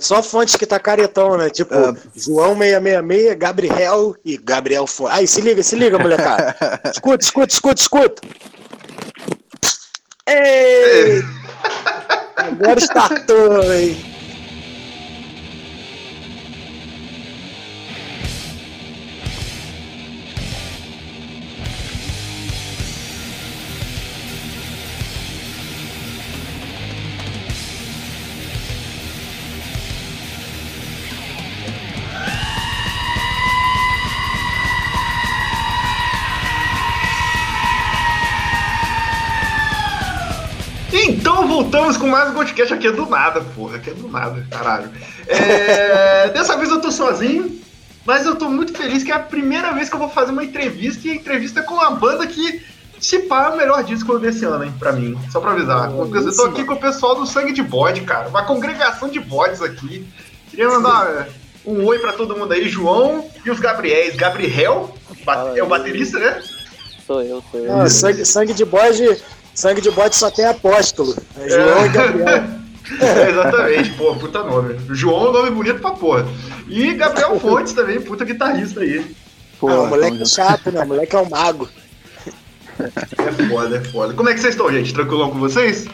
Só fontes que tá caretão, né? Tipo, Ah. João 666, Gabriel e Gabriel Fonte. Aí, se liga, se liga, molecada. escuta, escuta, escuta, escuta. Ei! Agora startou, hein? Mais um podcast aqui é do nada, porra. Aqui é do nada, caralho. É, Dessa vez eu tô sozinho, mas eu tô muito feliz que é a primeira vez que eu vou fazer uma entrevista e a entrevista é com uma banda que se pá é o melhor disco desse ano, hein, pra mim. Só pra avisar. Oh, eu tô aqui com o pessoal do Sangue de Bode, cara. Uma congregação de bodes aqui. Queria mandar um oi pra todo mundo aí, João e os Gabriéis. Gabriel, é o baterista, né? Sou eu, sou eu. Não, sangue, sangue de bode. Sangue de bode só tem apóstolo. É João e Gabriel. É, exatamente, pô, puta nome. João é um nome bonito pra porra. E Gabriel Fontes também, puta guitarrista aí. Pô, Ah, o moleque é então- chato, né? O moleque é um mago. É foda, é foda. Como é que vocês estão, gente? Tranquilão com vocês?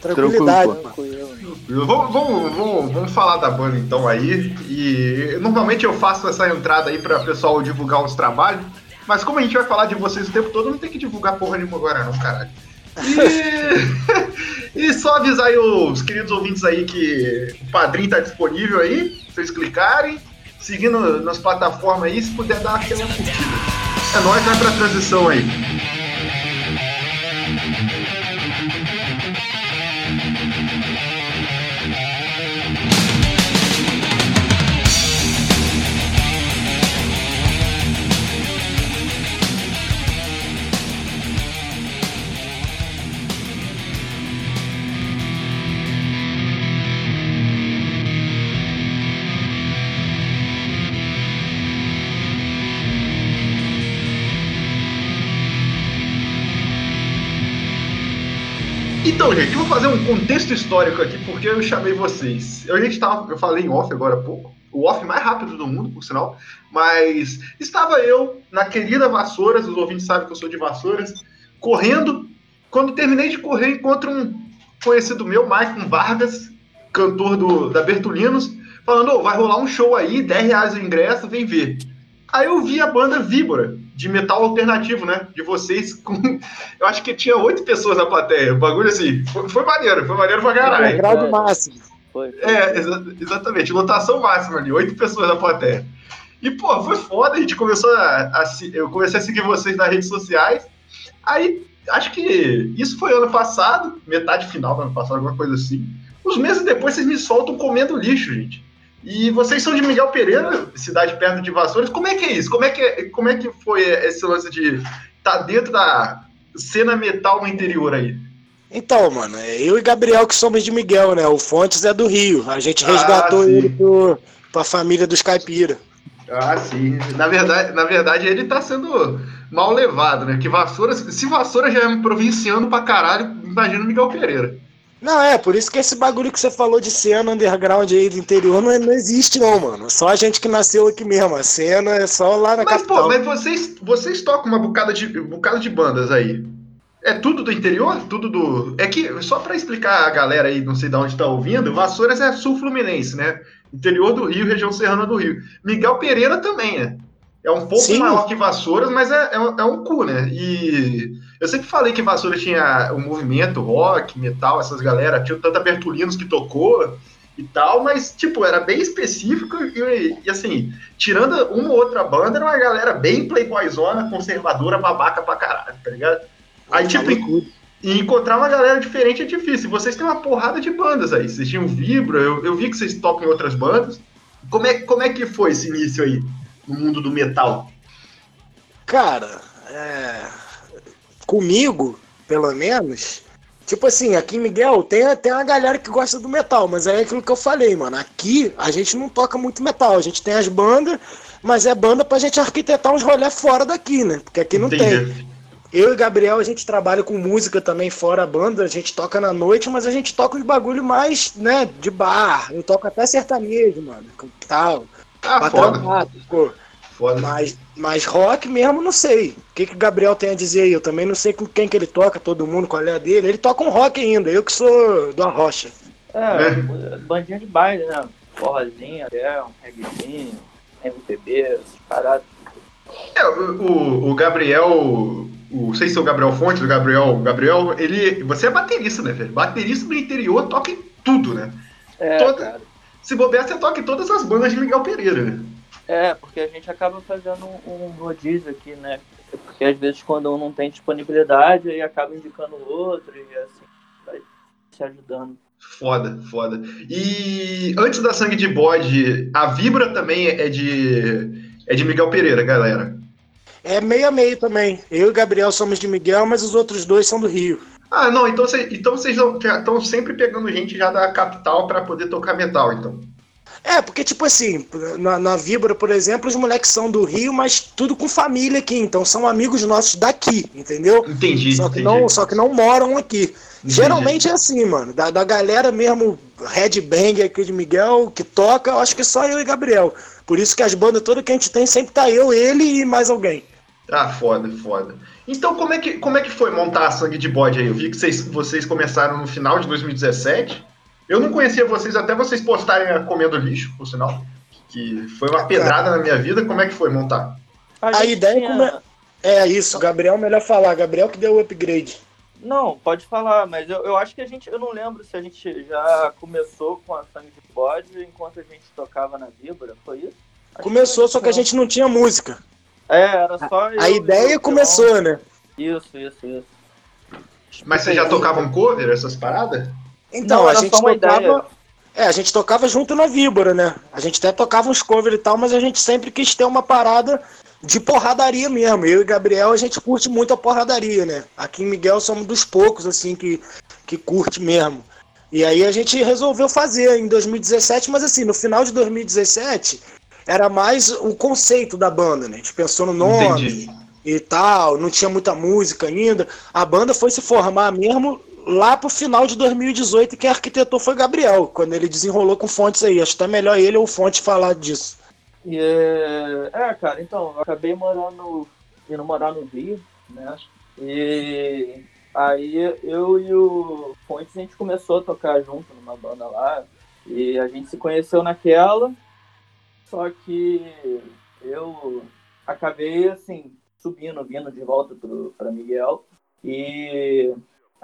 Tranquilidade. Tranquilo, Tranquilo. Vamos, vamos, vamos, vamos falar da banda então aí. E normalmente eu faço essa entrada aí pra pessoal divulgar os trabalhos. Mas como a gente vai falar de vocês o tempo todo, não tem que divulgar porra nenhuma agora não, caralho. E, e só avisar aí os queridos ouvintes aí que o padrinho tá disponível aí, pra vocês clicarem, seguindo nas plataformas aí, se puder dar aquela curtida. É nóis, vai pra transição aí. Então, gente, vou fazer um contexto histórico aqui, porque eu chamei vocês. Eu, a gente tava, eu falei em off agora há pouco, o off mais rápido do mundo, por sinal, mas estava eu na querida Vassouras, os ouvintes sabem que eu sou de Vassouras, correndo. Quando terminei de correr, encontro um conhecido meu, Maicon Vargas, cantor do, da Bertolinos, falando: "Ô, vai rolar um show aí, 10 reais o ingresso, vem ver. Aí eu vi a banda Víbora, de metal alternativo, né? De vocês com. Eu acho que tinha oito pessoas na plateia. O bagulho assim. Foi, foi maneiro, foi maneiro pra caralho. grau do máximo. Foi, foi. É, exa- exatamente. Lotação máxima ali, oito pessoas na plateia. E, pô, foi foda, a gente começou a, a Eu comecei a seguir vocês nas redes sociais. Aí, acho que isso foi ano passado, metade final do ano passado, alguma coisa assim. Uns meses depois vocês me soltam comendo lixo, gente. E vocês são de Miguel Pereira, cidade perto de Vassouras. Como é que é isso? Como é que, como é que foi esse lance de estar dentro da cena metal no interior aí? Então, mano, é eu e Gabriel que somos de Miguel, né? O Fontes é do Rio. A gente Ah, resgatou sim. ele pro, pra família dos caipira. Ah, sim. Na verdade, na verdade ele tá sendo mal levado, né? Que Vassoura, se Vassoura já é um provinciano pra caralho, imagina o Miguel Pereira. Não, é, por isso que esse bagulho que você falou de cena underground aí do interior não, não existe, não, mano. Só a gente que nasceu aqui mesmo. A cena é só lá na Mas, capital. pô, mas vocês, vocês tocam uma bocada de, um bocado de bandas aí. É tudo do interior? Tudo do. É que, só pra explicar a galera aí, não sei de onde tá ouvindo, Vassouras é sul fluminense, né? Interior do Rio, região serrana do Rio. Miguel Pereira também, né? É um pouco Sim. maior que Vassouras, mas é, é, um, é um cu, né? E eu sempre falei que Vassouras tinha o movimento rock, metal, essas galera, tinha tanta Bertolinos que tocou e tal, mas, tipo, era bem específico e, e, assim, tirando uma ou outra banda, era uma galera bem playboyzona, conservadora, babaca pra caralho, tá ligado? Aí, tipo, tudo. e encontrar uma galera diferente é difícil. Vocês têm uma porrada de bandas aí. Vocês tinham Vibra, eu, eu vi que vocês tocam em outras bandas. Como é, como é que foi esse início aí no mundo do metal? Cara, é... comigo, pelo menos, tipo assim, aqui em Miguel tem, tem uma galera que gosta do metal, mas é aquilo que eu falei, mano. Aqui a gente não toca muito metal, a gente tem as bandas, mas é banda pra gente arquitetar uns rolê fora daqui, né? Porque aqui não tem. Entendi. Eu e Gabriel, a gente trabalha com música também fora a banda, a gente toca na noite, mas a gente toca uns bagulho mais, né, de bar. Eu toco até sertanejo, mano, tal. Ah, foda. pô. Foda. Mas, mas rock mesmo, não sei. O que, que o Gabriel tem a dizer aí? Eu também não sei com quem que ele toca, todo mundo, qual é a dele. Ele toca um rock ainda, eu que sou do Arrocha. É, é. bandinha de baile, né? Forrozinho, até um reggaezinho, MPB, essas paradas. É, o, o Gabriel, o, não sei se é o Gabriel Fontes, o Gabriel, Gabriel, ele, você é baterista, né, velho? Baterista do interior toca em tudo, né? É, Toda, cara. Se bobear, você toca em todas as bandas de Miguel Pereira, né? É, porque a gente acaba fazendo um rodízio aqui, né? Porque às vezes quando um não tem disponibilidade, aí acaba indicando o outro e assim, vai se ajudando. Foda, foda. E antes da Sangue de Bode, a Vibra também é de é de Miguel Pereira, galera. É meio a meio também. Eu e Gabriel somos de Miguel, mas os outros dois são do Rio. Ah, não, então, cê, então vocês estão sempre pegando gente já da capital para poder tocar metal, então. É, porque, tipo assim, na, na Vibra, por exemplo, os moleques são do Rio, mas tudo com família aqui, então são amigos nossos daqui, entendeu? Entendi. Só que, entendi. Não, só que não moram aqui. Entendi. Geralmente é assim, mano. Da, da galera mesmo, Red Bang aqui de Miguel, que toca, eu acho que só eu e Gabriel. Por isso que as bandas todas que a gente tem sempre tá eu, ele e mais alguém. Ah, foda, foda. Então como é que, como é que foi montar a Sangue de Bode aí? Eu vi que vocês, vocês começaram no final de 2017. Eu não conhecia vocês até vocês postarem a Comendo Lixo, por sinal. Que foi uma pedrada na minha vida. Como é que foi montar? A, a ideia tinha... come... é isso, Gabriel melhor falar. Gabriel que deu o upgrade. Não, pode falar, mas eu, eu acho que a gente. Eu não lembro se a gente já começou com a sangue de bode enquanto a gente tocava na Vibra, foi isso? Acho começou, que só que a gente não tinha música. É, era só. A, a ideia começou, né? Isso, isso, isso. Mas vocês já tocavam cover, essas paradas? Então, não, a gente tocava. É, a gente tocava junto na Víbora, né? A gente até tocava uns covers e tal, mas a gente sempre quis ter uma parada de porradaria mesmo. Eu e Gabriel, a gente curte muito a porradaria, né? Aqui em Miguel somos dos poucos, assim, que, que curte mesmo. E aí a gente resolveu fazer em 2017, mas assim, no final de 2017, era mais o conceito da banda, né? A gente pensou no nome Entendi. e tal, não tinha muita música ainda. A banda foi se formar mesmo lá pro final de 2018, que arquitetou foi Gabriel, quando ele desenrolou com fontes aí. Acho até melhor ele ou fonte falar disso. E, é, é, cara, então, eu acabei morando, indo morar no Rio, né? E aí eu e o Fontes a gente começou a tocar junto numa banda lá. E a gente se conheceu naquela, só que eu acabei assim, subindo, vindo de volta para Miguel. E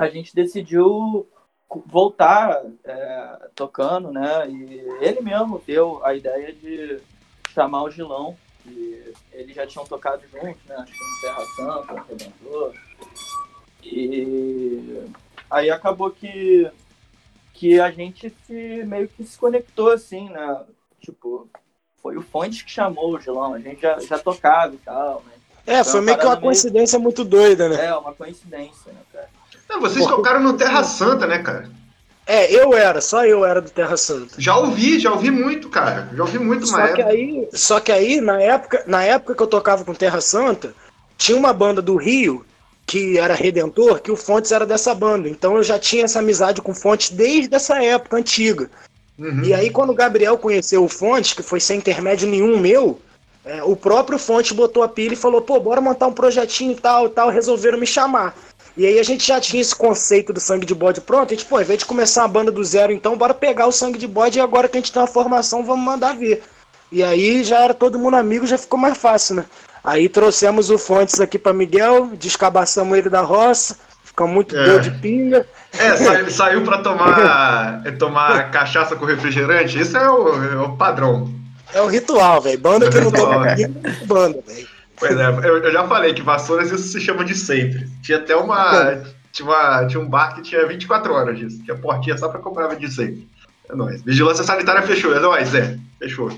a gente decidiu voltar é, tocando, né? E ele mesmo deu a ideia de chamar o Gilão, que eles já tinham tocado juntos, né? Acho que no Terra Santa, Redentor. E aí acabou que, que a gente se, meio que se conectou assim, né? Tipo, foi o Fontes que chamou o Gilão, a gente já, já tocava e tal, né? É, então, foi meio que uma coincidência meio... muito doida, né? É, uma coincidência, né? Não, vocês tocaram no Terra Santa, né, cara? É, eu era, só eu era do Terra Santa. Já ouvi, já ouvi muito, cara. Já ouvi muito só que aí, Só que aí, na época, na época que eu tocava com Terra Santa, tinha uma banda do Rio que era Redentor, que o Fontes era dessa banda. Então eu já tinha essa amizade com o Fontes desde essa época antiga. Uhum. E aí, quando o Gabriel conheceu o Fontes, que foi sem intermédio nenhum meu, é, o próprio Fontes botou a pilha e falou: pô, bora montar um projetinho e tal e tal. Resolveram me chamar. E aí a gente já tinha esse conceito do sangue de bode pronto. A gente, pô, ao invés de começar a banda do zero, então, bora pegar o sangue de bode e agora que a gente tem uma formação, vamos mandar ver. E aí já era todo mundo amigo, já ficou mais fácil, né? Aí trouxemos o Fontes aqui para Miguel, descabaçamos ele da roça, ficou muito é. de pinga. É, saiu, saiu para tomar, tomar cachaça com refrigerante, isso é o, é o padrão. É o ritual, velho. Banda que não toma banda, velho. Pois é, eu, eu, já falei que Vassouras isso se chama de sempre. Tinha até uma. Tinha, uma, tinha um bar que tinha 24 horas disso. Tinha portinha só pra comprar de sempre. É nóis. Vigilância sanitária fechou. É nóis, é. Fechou.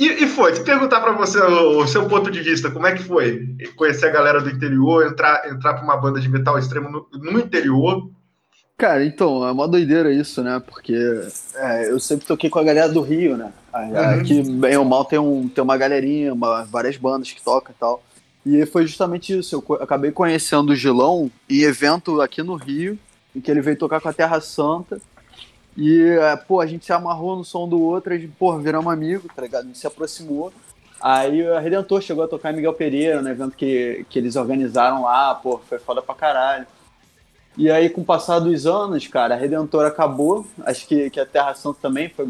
e, e, foi, se perguntar para você o, o, seu ponto de vista, como é que foi conhecer a galera do interior, entrar, entrar pra uma banda de metal extremo no, no interior, Cara, então, é uma doideira isso, né? Porque é, eu sempre toquei com a galera do Rio, né? Uhum. Aqui, bem ou mal, tem, um, tem uma galerinha, uma, várias bandas que tocam e tal. E foi justamente isso. Eu acabei conhecendo o Gilão em evento aqui no Rio, em que ele veio tocar com a Terra Santa. E, é, pô, a gente se amarrou no som do outro, a gente, pô, viramos amigo, tá ligado? A gente se aproximou. Aí a Redentor chegou a tocar em Miguel Pereira, no evento que, que eles organizaram lá, pô, foi foda pra caralho. E aí, com o passar dos anos, cara, a Redentor acabou. Acho que, que a Terra Santa também foi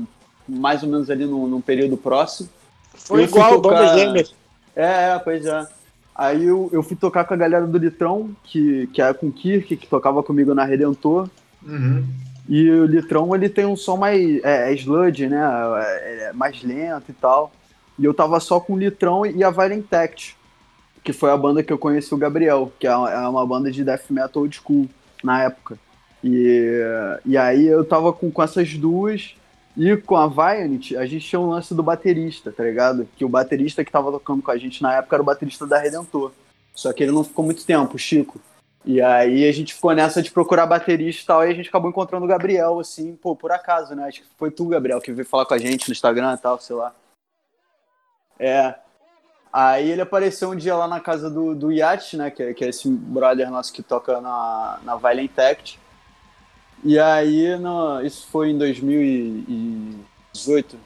mais ou menos ali num, num período próximo. Foi igual tocar... Banda Gêmeas. É, é, pois é. Aí eu, eu fui tocar com a galera do Litrão, que, que é com o Kirk, que tocava comigo na Redentor. Uhum. E o Litrão, ele tem um som mais é, é sludge, né? É, é, mais lento e tal. E eu tava só com o Litrão e a Violent Tact, que foi a banda que eu conheci o Gabriel, que é uma é banda de death metal old school na época. E, e aí eu tava com, com essas duas. E com a Violent, a gente tinha um lance do baterista, tá ligado? Que o baterista que tava tocando com a gente na época era o baterista da Redentor. Só que ele não ficou muito tempo, o Chico. E aí a gente ficou nessa de procurar baterista e tal, e a gente acabou encontrando o Gabriel, assim, pô, por acaso, né? Acho que foi tu, Gabriel, que veio falar com a gente no Instagram e tal, sei lá. É. Aí ele apareceu um dia lá na casa do, do Yacht, né? Que, que é esse brother nosso que toca na, na Violent Act. E aí, no, isso foi em 2018.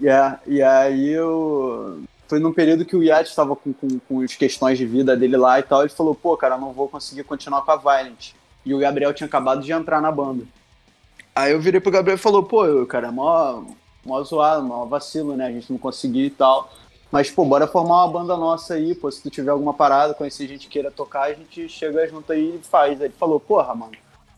Yeah, e aí eu. Foi num período que o Yacht estava com, com, com as questões de vida dele lá e tal. Ele falou, pô, cara, não vou conseguir continuar com a Violent. E o Gabriel tinha acabado de entrar na banda. Aí eu virei pro Gabriel e falou, pô, cara, é mó, mó zoado, mó vacilo, né? A gente não conseguiu e tal. Mas, pô, bora formar uma banda nossa aí, pô, se tu tiver alguma parada, conhecer gente queira tocar, a gente chega junto aí e faz. Aí ele falou, porra, mano,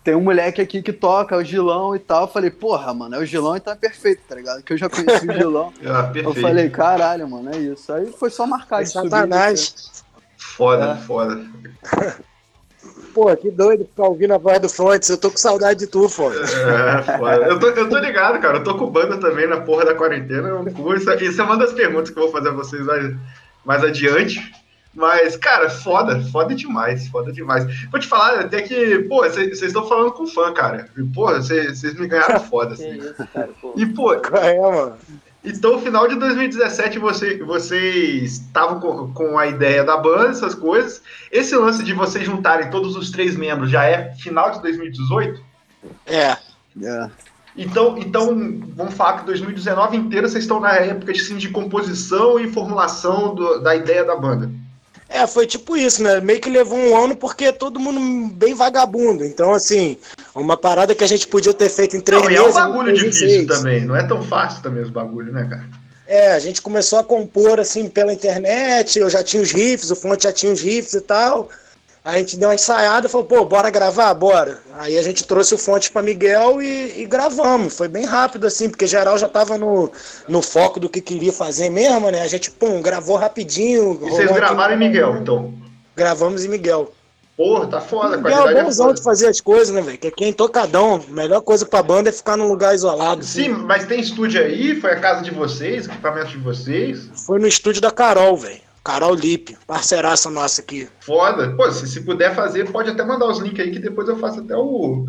tem um moleque aqui que toca, é o Gilão e tal. Eu falei, porra, mano, é o Gilão e tá perfeito, tá ligado? Que eu já conheci o Gilão. ah, eu falei, caralho, mano, é isso. Aí foi só marcar de Satanás. Foda, é. foda. Pô, que doido ficar ouvindo a voz do Fontes. Eu tô com saudade de tu, Fontes. É, foda. Eu tô, eu tô ligado, cara. Eu tô com banda também na porra da quarentena. Isso, isso é uma das perguntas que eu vou fazer a vocês mais, mais adiante. Mas, cara, foda, foda demais, foda demais. Vou te falar até que, pô, vocês estão falando com fã, cara. Pô, vocês me ganharam foda, assim. Isso, cara, pô. E, pô. É, mano. Então, no final de 2017, você, vocês estavam com, com a ideia da banda, essas coisas. Esse lance de vocês juntarem todos os três membros já é final de 2018? É. É. Então, então, vamos falar que 2019 inteiro vocês estão na época de, assim, de composição e formulação do, da ideia da banda. É, foi tipo isso, né? Meio que levou um ano porque todo mundo bem vagabundo. Então, assim, uma parada que a gente podia ter feito em três não, meses. É um bagulho difícil também, não é tão fácil também os bagulhos, né, cara? É, a gente começou a compor assim pela internet, eu já tinha os riffs, o Fonte já tinha os riffs e tal. A gente deu uma ensaiada e falou, pô, bora gravar? Bora. Aí a gente trouxe o fonte para Miguel e, e, gravamos. Foi bem rápido, assim, porque geral já tava no, no foco do que queria fazer mesmo, né? A gente, pum, gravou rapidinho. E vocês gravaram em Miguel, então? Gravamos em Miguel. Porra, tá foda, a Miguel é bonzão é de fazer as coisas, né, velho? Que quem tocadão. A melhor coisa pra banda é ficar num lugar isolado. Sim, assim. mas tem estúdio aí? Foi a casa de vocês, equipamento de vocês? Foi no estúdio da Carol, velho. Carol Lipe, parceiraça nossa aqui. Foda. Pô, se, se puder fazer, pode até mandar os links aí que depois eu faço até o.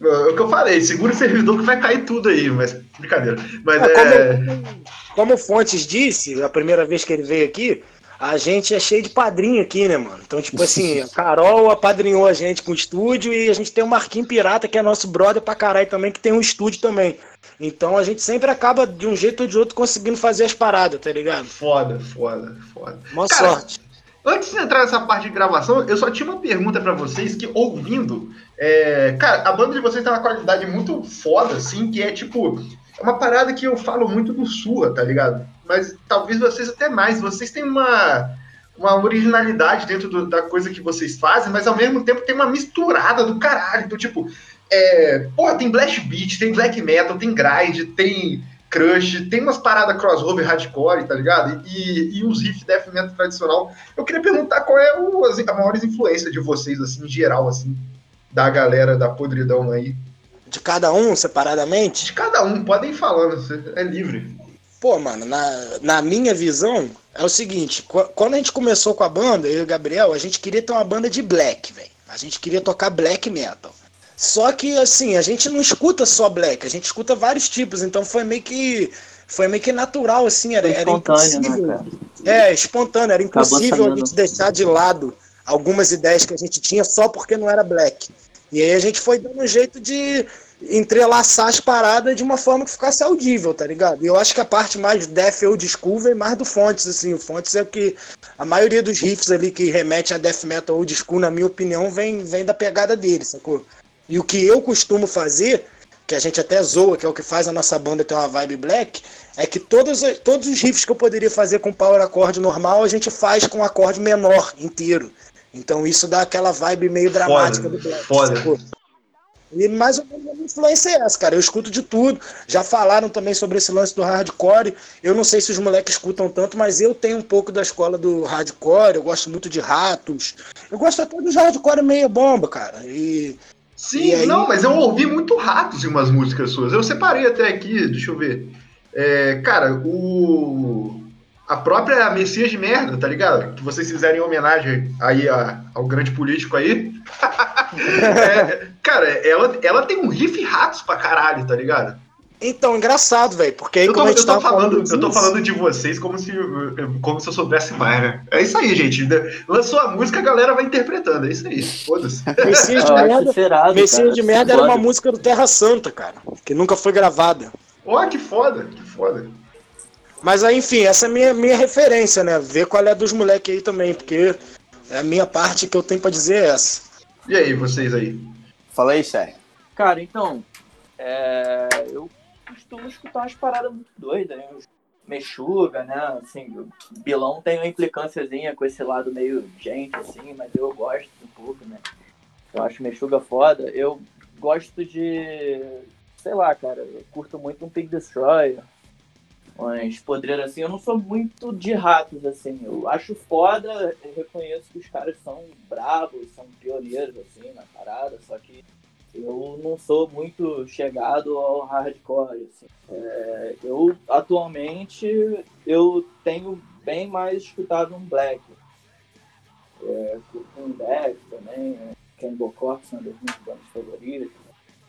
O que eu falei, segura o servidor que vai cair tudo aí, mas brincadeira. Mas é, é... Como, como Fontes disse, a primeira vez que ele veio aqui, a gente é cheio de padrinho aqui, né, mano? Então, tipo assim, a Carol apadrinhou a gente com o estúdio e a gente tem o Marquinho Pirata, que é nosso brother pra caralho também, que tem um estúdio também. Então a gente sempre acaba, de um jeito ou de outro, conseguindo fazer as paradas, tá ligado? Foda, foda, foda. Boa Cara, sorte. Antes de entrar nessa parte de gravação, eu só tinha uma pergunta para vocês que, ouvindo, é... cara, a banda de vocês tem uma qualidade muito foda, assim, que é tipo, é uma parada que eu falo muito do Sua, tá ligado? Mas talvez vocês até mais. Vocês têm uma, uma originalidade dentro do, da coisa que vocês fazem, mas ao mesmo tempo tem uma misturada do caralho. Então, tipo, é, porra, tem blast beat, tem black metal, tem grind, tem crush, tem umas paradas crossover hardcore, tá ligado? E, e uns riff death metal tradicional. Eu queria perguntar qual é o, a maior influência de vocês, assim, em geral, assim, da galera da podridão aí. De cada um, separadamente? De cada um, podem ir falando, é livre. Pô, mano, na, na minha visão, é o seguinte: quando a gente começou com a banda, eu e o Gabriel, a gente queria ter uma banda de black, velho. A gente queria tocar black metal. Só que, assim, a gente não escuta só black, a gente escuta vários tipos, então foi meio que. Foi meio que natural, assim, era, era né, impossível. Né, É, espontâneo, era impossível a gente deixar de lado algumas ideias que a gente tinha só porque não era black. E aí a gente foi dando um jeito de entrelaçar as paradas de uma forma que ficasse audível, tá ligado? E eu acho que a parte mais death old school vem mais do Fontes, assim. O Fontes é o que. A maioria dos riffs ali que remete a death metal old school, na minha opinião, vem, vem da pegada dele, sacou? E o que eu costumo fazer, que a gente até zoa, que é o que faz a nossa banda ter uma vibe black, é que todos, todos os riffs que eu poderia fazer com power acorde normal, a gente faz com acorde menor inteiro. Então isso dá aquela vibe meio dramática do black. foda. sacou? E mais ou menos a minha influência é essa, cara. Eu escuto de tudo. Já falaram também sobre esse lance do hardcore. Eu não sei se os moleques escutam tanto, mas eu tenho um pouco da escola do hardcore. Eu gosto muito de ratos. Eu gosto até dos hardcore meia bomba, cara. E Sim, E aí- não, mas eu ouvi muito ratos em umas músicas suas. Eu separei até aqui, deixa eu ver. É, cara, o. A própria Messias de Merda, tá ligado? Que vocês fizerem homenagem aí a- ao grande político aí. É, cara, ela, ela tem um riff ratos pra caralho, tá ligado? então, engraçado, velho. Porque aí Eu tô, como a gente eu tô tava falando, eu tô falando de vocês como se, como se eu soubesse mais, né? É isso aí, gente. Lançou a música, a galera vai interpretando. É isso aí. Foda-se. Messias de acho Merda. isso irado, Messias cara. de Merda era uma música do Terra Santa, cara. Que nunca foi gravada. Ó, que foda, que foda. Mas aí, enfim, essa é a minha, minha referência, né? Ver qual é dos moleques aí também, porque é a minha parte que eu tenho pra dizer é essa. E aí, vocês aí? Fala aí, Sérgio. Cara, então, é, eu costumo escutar umas paradas muito doidas, né? Mexuga, né? Assim, o Bilão tem uma implicânciazinha com esse lado meio gente, assim, mas eu gosto um pouco, né? Eu acho Mexuga foda. Eu gosto de, sei lá, cara, eu curto muito um Pig Destroyer, umas podreiras assim. Eu não sou muito de ratos, assim. Eu acho foda, eu reconheço que os caras são bravos, são pioneiros, assim, na parada, só que eu não sou muito chegado ao hardcore. Assim. É, eu atualmente eu tenho bem mais escutado um black. É, um death também, né? Cannibal Corpse, uma das minhas bandas favoritas.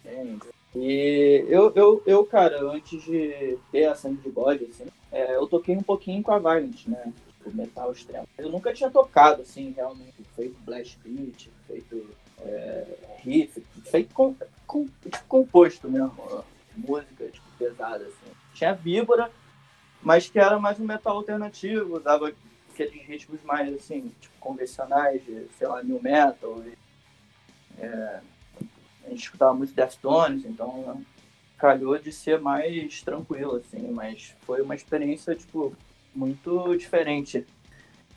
também. E eu, eu, eu, cara, antes de ter a sangue de bode, assim, é, eu toquei um pouquinho com a Violent, né? Tipo, metal extremo. Eu nunca tinha tocado, assim, realmente, feito blast beat, feito é, riff, feito com, com, tipo, composto mesmo, música tipo, pesada, assim. Tinha víbora, mas que era mais um metal alternativo, usava aqueles ritmos mais, assim, tipo, convencionais, de, sei lá, new metal. E, é, a gente escutava muito Deftones, então calhou de ser mais tranquilo, assim, mas foi uma experiência, tipo, muito diferente.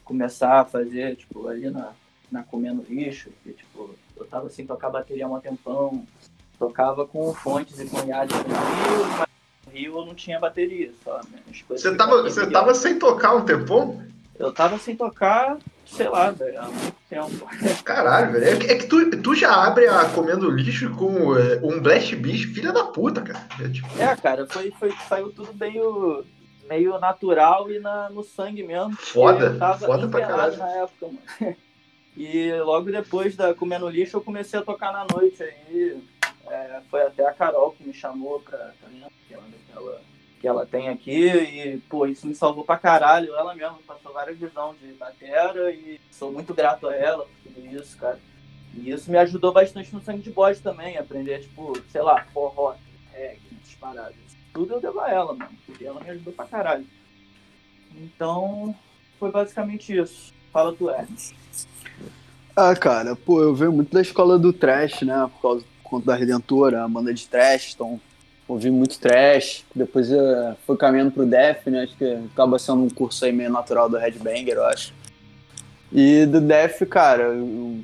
Começar a fazer, tipo, ali na, na comendo lixo, que, tipo, eu tava sem tocar bateria há um tempão, tocava com fontes e com IAD no Rio, mas no Rio eu não tinha bateria, só. Você tava, você tava sem tocar um tempão? Eu tava sem tocar, sei lá, velho, há muito tempo. Caralho, velho. É que, é que tu, tu já abre a comendo lixo com é, um blast beat, filha da puta, cara. É, tipo, É, cara, foi, foi, saiu tudo meio, meio natural e na, no sangue mesmo. Foda, foda pra caralho. na época, mano. E logo depois da Comendo Lixo eu comecei a tocar na noite aí. É, foi até a Carol que me chamou pra, pra minha que ela, tem aqui. E, pô, isso me salvou pra caralho. Ela mesma passou várias visões de batera e sou muito grato a ela por tudo isso, cara. E isso me ajudou bastante no sangue de bode também, aprender, tipo, sei lá, forró, reggae, paradas. Tudo eu devo a ela, mano, porque ela me ajudou pra caralho. Então, foi basicamente isso. Fala tu, Ernest. Ah, cara, pô, eu venho muito da escola do trash, né? Por causa por conta da Redentora, a banda de trash, então ouvi muito trash. Depois eu fui caminhando pro Def, né? Acho que acaba sendo um curso aí meio natural do Headbanger, eu acho. E do Def, cara, eu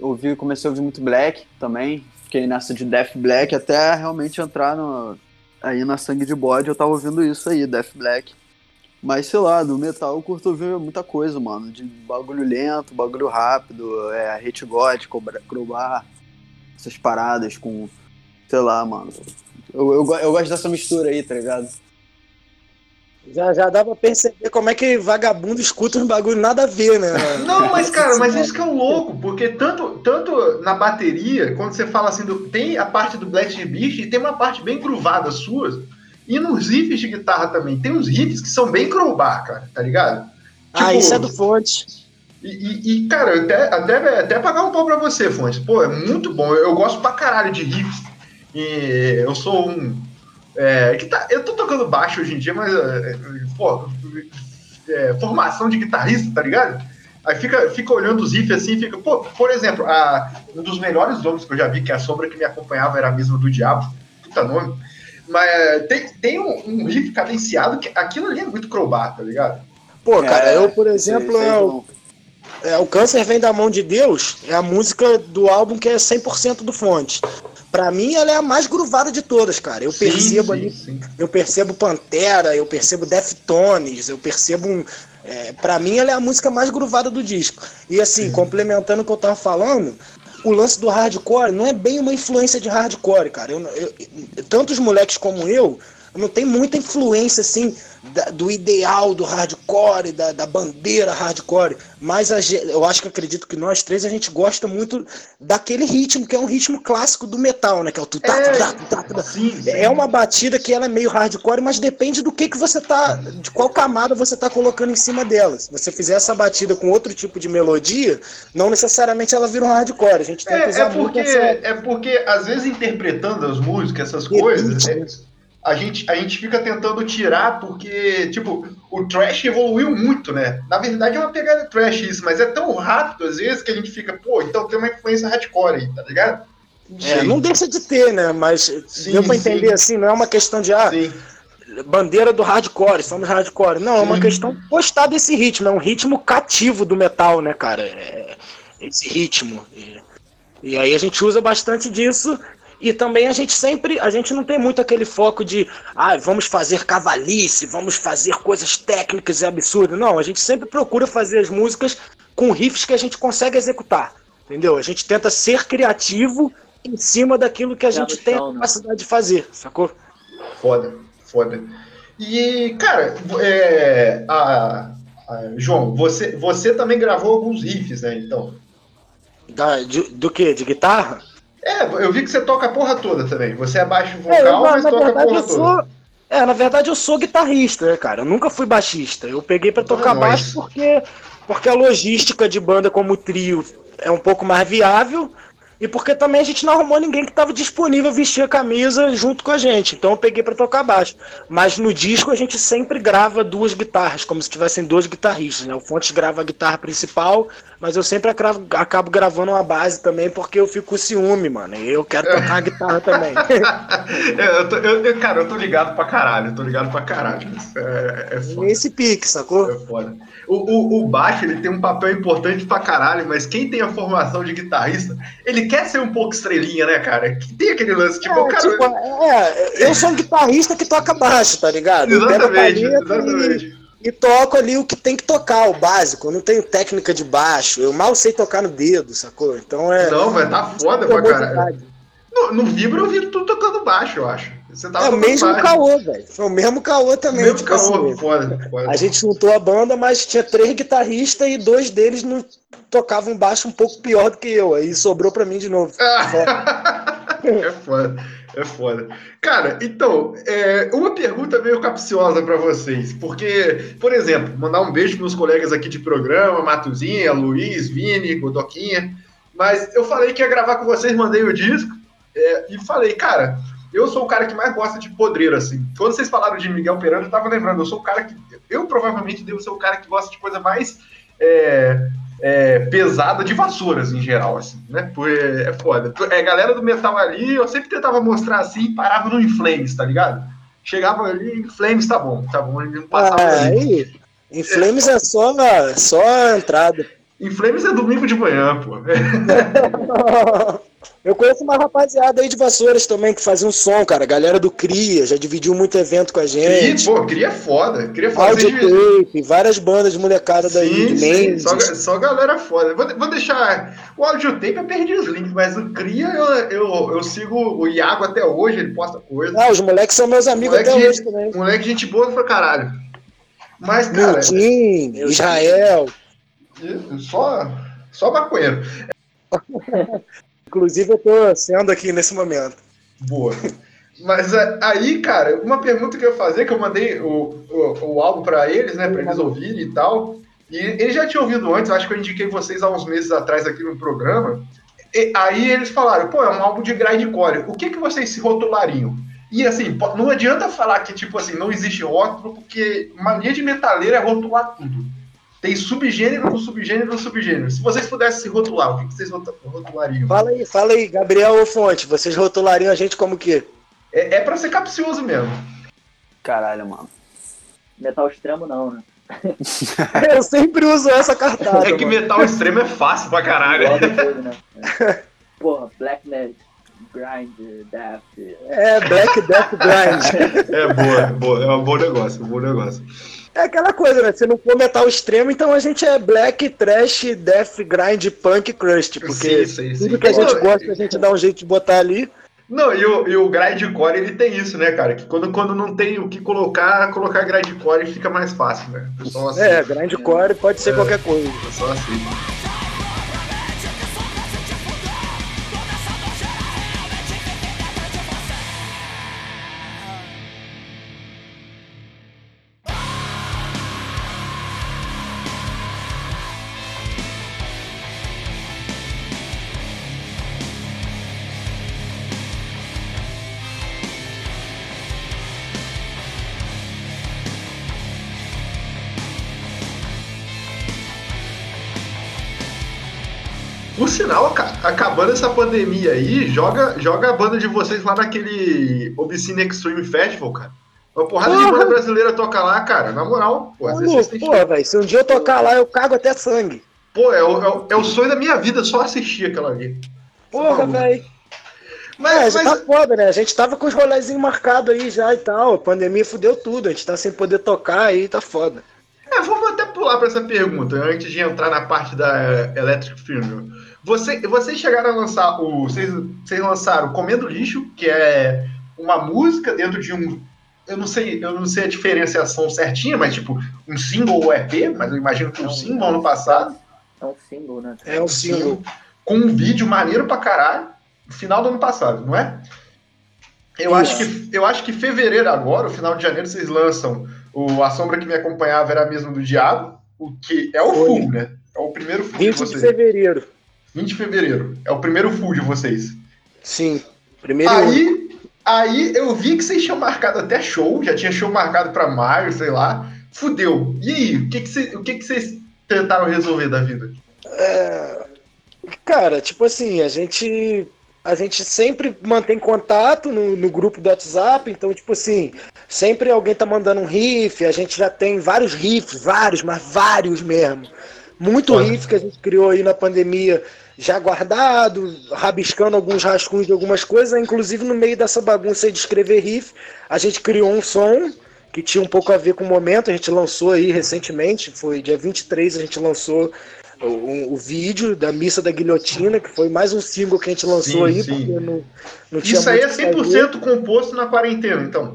ouvi, comecei a ouvir muito Black também. Fiquei nessa de Death Black até realmente entrar no, aí na Sangue de Bode, eu tava ouvindo isso aí, Death Black. Mas sei lá, do metal eu curto ouvir muita coisa, mano. De bagulho lento, bagulho rápido, é, God, Cobra- Crowbar, essas paradas com. Sei lá, mano. Eu, eu, eu gosto dessa mistura aí, tá ligado? Já, já dá pra perceber como é que vagabundo escuta uns bagulho nada a ver, né? Não, mas cara, mas isso que é o louco, porque tanto, tanto na bateria, quando você fala assim, do, tem a parte do Black Beast e tem uma parte bem gruvada sua, E nos riffs de guitarra também, tem uns riffs que são bem crowbar, cara, tá ligado? ah, Tipo, isso é do Fonte. E, e- e, cara, eu até, até, até pagar um pau pra você, Fontes. Pô, é muito bom. Eu, eu gosto pra caralho de riffs. E eu sou um. É, guitar- eu tô tocando baixo hoje em dia, mas. é, pô, é, formação de guitarrista, tá ligado? Aí fica, fica olhando os riffs assim, fica. Pô, por exemplo, a, um dos melhores nomes que eu já vi, que a sombra que me acompanhava era a mesma do Diabo. Puta nome. Mas é, tem, tem um, um riff cadenciado que aquilo ali é muito crowbar, tá ligado? Pô, cara, É, eu, por exemplo, é é, o Câncer Vem da Mão de Deus, é a música do álbum que é 100% do Fonte. Pra mim, ela é a mais gruvada de todas, cara. Eu Sim, percebo sim, ali sim. Eu percebo Pantera, eu percebo Deftones, eu percebo um. É, para mim, ela é a música mais gruvada do disco. E assim, complementando o que eu tava falando, o lance do hardcore não é bem uma influência de hardcore, cara. Eu, eu- tanto os moleques como eu, não tem muita influência assim da- do ideal do hardcore, da, da bandeira hardcore. Mas a eu acho que acredito que nós três a gente gosta muito daquele ritmo, que é um ritmo clássico do metal, né? Que é o tutá, tutá, tutá, tutá. sim, sim. É uma batida que ela é meio hardcore, mas depende do que, que você tá. de qual camada você tá colocando em cima dela. Se você fizer essa batida com outro tipo de melodia, não necessariamente ela vira um hardcore. A gente tenta É, usar é porque, muito essa. é porque, às vezes, interpretando as músicas, essas coisas, é, a, gente, a gente fica tentando tirar, porque, tipo, o trash evoluiu muito, né? Na verdade, é uma pegada trash isso, mas é tão rápido, às vezes, que a gente fica, pô, então tem uma influência hardcore aí, tá ligado? É, não deixa de ter, né? Mas Sim, deu pra sim. entender assim, não é uma questão de ah, Sim. bandeira do hardcore, somos hardcore. Não, é uma Sim. questão de gostar desse ritmo, é um ritmo cativo do metal, né, cara? É, esse ritmo. E, e aí a gente usa bastante disso. E também a gente sempre, a gente não tem muito aquele foco de, ah, vamos fazer cavalice, vamos fazer coisas técnicas e absurdas. Não, a gente sempre procura fazer as músicas com riffs que a gente consegue executar, entendeu? A gente tenta ser criativo em cima daquilo que a gente tem a né? capacidade de fazer, sacou? Foda, foda. E, cara, é, a- a- João, você, você também gravou alguns riffs, né? Então. Da, de- do que? De guitarra? É, eu vi que você toca a porra toda também. Você é baixo É, eu, vocal, mas na toca a verdade porra eu toda. sou. É, na verdade eu sou guitarrista, né, cara? Eu nunca fui baixista. Eu peguei pra é tocar nóis. baixo porque, porque a logística de banda como trio é um pouco mais viável e porque também a gente não arrumou ninguém que estava disponível a vestir a camisa junto com a gente. Então eu peguei pra tocar baixo. Mas no disco a gente sempre grava duas guitarras, como se tivessem dois guitarristas, né? O Fontes grava a guitarra principal, mas eu sempre acabo, acabo gravando uma base também porque eu fico com ciúme, mano. E eu quero tocar a guitarra também. Eu tô- eu- eu- cara, eu tô ligado pra caralho, eu tô ligado pra caralho. É, é foda. Nesse pique, sacou? É foda. O, o, o baixo ele tem um papel importante pra caralho, mas quem tem a formação de guitarrista, ele quer ser um pouco estrelinha, né, cara? Que Tem aquele lance, tipo, É, cara. tipo, é, eu sou um guitarrista que toca baixo, tá ligado? Exatamente, exatamente. E, e toco ali o que tem que tocar, o básico. Eu não tenho técnica de baixo. Eu mal sei tocar no dedo, sacou? Então é. Não, mas tá foda pra comodidade. caralho. No, no Vibra eu vi tu tocando baixo, eu acho. Você tava É o mesmo baixo. caô, velho. Foi o mesmo caô também. Mesmo tipo caô, assim, foda, foda. a gente juntou a banda, mas tinha três guitarristas e dois deles não tocavam baixo um pouco pior do que eu. Aí sobrou pra mim de novo. é foda, é foda. Cara, então, é, uma pergunta meio capciosa pra vocês, porque, por exemplo, mandar um beijo pros meus colegas aqui de programa, Matuzinha, Luiz, Vini, Godoquinha, mas eu falei que ia gravar com vocês, mandei o disco, é, e falei, cara, eu sou o cara que mais gosta de podreiro, assim. Quando vocês falaram de Miguel Perano, eu tava lembrando, eu sou o cara que, eu provavelmente devo ser o cara que gosta de coisa mais é, é, pesada de vassouras em geral, assim, né? Porque é foda. É, galera do metal ali, eu sempre tentava mostrar assim, parava no Inflames, tá ligado? Chegava ali, Inflames, tá bom, tá bom, ele não passava Ah, ali. aí. Em Flames é só, só a entrada. Inflames é domingo de manhã, pô. Eu conheço uma rapaziada aí de Vassouras também que fazia um som, cara. Galera do Cria, já dividiu muito evento com a Cria, gente. pô, cria foda, cria foda. Audio Vocês- Tape, várias bandas de molecada daí, Sim, de sim, só, só galera foda. Vou, vou deixar. O audiotape eu perdi os links, mas o Cria eu, eu, eu sigo o Iago até hoje, ele posta coisa. Ah, os moleques são meus amigos Moleque até de- hoje também. Moleque, gente boa pra caralho. Mas, cara, Miltim, Israel. só, só maconheiro. Inclusive eu tô sendo aqui nesse momento. Boa. Mas é, aí, cara, uma pergunta que eu ia fazer, que eu mandei o, o, o álbum pra eles, né, pra eles ouvirem e tal. E eles já tinham ouvido antes, acho que eu indiquei vocês há uns meses atrás aqui no programa. E aí eles falaram, pô, é um álbum de grindcore. O que, que vocês se rotulariam? E assim, não adianta falar que, tipo assim, não existe rótulo, porque mania de metaleiro é rotular tudo. Tem subgênero no subgênero no subgênero. Se vocês pudessem se rotular, o que, vocês rotulariam? Fala aí, fala aí, Gabriel ou Fonte, vocês rotulariam a gente como que? É, é pra ser capcioso mesmo. Caralho, mano. Metal extremo não, né? eu sempre uso essa cartada. É que mano. metal extremo é fácil pra caralho. Coisa, né? Porra, Black Metal, Grind, Death. É, Black Death Grind. É boa, boa, é um bom negócio, um bom negócio. É aquela coisa, né? Se não for metal extremo, então a gente é black, trash, death, grind, punk, crust. Porque Sim, sim, sim. tudo que a gente gosta, a gente dá um jeito de botar ali. Não, e o, e o grindcore ele tem isso, né, cara? Que quando, quando não tem o que colocar, colocar grindcore fica mais fácil, né? Aceita. É, grindcore pode ser qualquer coisa. O pessoal aca- acabando essa pandemia aí, joga, joga a banda de vocês lá naquele Obscene Extreme Festival, cara. Uma porrada de Porra! banda brasileira toca lá, cara. Na moral, pô, às vezes Pô, pô, velho, se um dia eu tocar lá, eu cago até sangue. Pô, é o, é, o, é o sonho da minha vida só assistir aquela ali. Porra, velho. É, Mas, já mas tá foda, né? A gente tava com os rolezinhos marcados aí já e tal. A pandemia fudeu tudo. A gente tá sem poder tocar aí, tá foda. é, vamos até pular para essa pergunta, antes de entrar na parte da Electric Funeral. Você, vocês chegaram a lançar o. Vocês, vocês lançaram Comendo Lixo, que é uma música dentro de um. Eu não sei, eu não sei a diferenciação certinha, mas tipo, um single ou EP, mas eu imagino que um single ano passado. É um single, né? É um single. com um vídeo maneiro pra caralho, final do ano passado, não é? Eu Isso. acho, que, eu acho que fevereiro agora, o final de janeiro, vocês lançam o A Sombra que me acompanhava era mesmo do Diabo, o que é o Foi. full, né? É o primeiro full de 20 de vocês. fevereiro. 20 de fevereiro. É o primeiro full de vocês. Sim. Primeiro único. Aí, aí eu vi que vocês tinham marcado até show, já tinha show marcado pra maio, sei lá. Fudeu. E aí, o que, que, cê- o que, que vocês tentaram resolver da vida? Cara, tipo assim, a gente a gente sempre mantém contato no, no grupo do WhatsApp, então, tipo assim, sempre alguém tá mandando um riff, a gente já tem vários riffs, vários, mas vários mesmo. Muito Foda. riff que a gente criou aí na pandemia, já guardado, rabiscando alguns rascunhos de algumas coisas, inclusive no meio dessa bagunça de escrever riff, a gente criou um som que tinha um pouco a ver com o momento, a gente lançou aí recentemente, foi dia 23, a gente lançou o, o vídeo da Missa da Guilhotina, que foi mais um single que a gente lançou Sim, aí, sim. porque não, não tinha Isso aí é muito o que fazer. 100% composto na quarentena, então.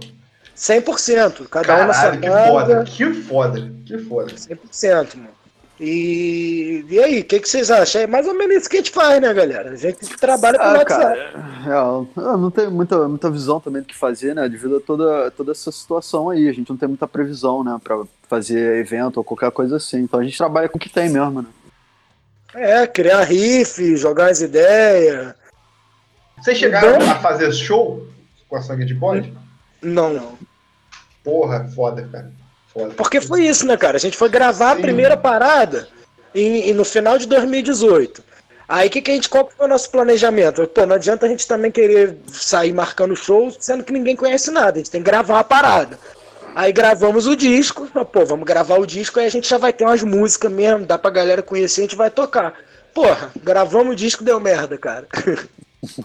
100%, cada um na sua Caralho, que foda, que foda, que foda. 100%, mano. E, e aí, o que, que vocês acham? É mais ou menos isso que a gente faz, né, galera? A gente trabalha com Ah, WhatsApp. cara, é, eu não tenho muita, muita visão também do que fazer, né? Devido a toda, toda essa situação aí. A gente não tem muita previsão, né? Pra fazer evento ou qualquer coisa assim. Então a gente trabalha com o que tem mesmo, né? É, criar riff, jogar as ideias. Vocês chegaram Bom. a fazer show com a sangue de bode? Não. Porra, foda, cara. Foda. Porque foi isso, né, cara? A gente foi gravar Sim. a primeira parada em- no final de 2018. Aí o que, que a gente, qual foi o nosso planejamento? Pô, não adianta a gente também querer sair marcando shows, sendo que ninguém conhece nada. A gente tem que gravar a parada. Aí gravamos o disco, pô, vamos gravar o disco, aí a gente já vai ter umas músicas mesmo, dá pra galera conhecer, a gente vai tocar. Porra, gravamos o disco, deu merda, cara.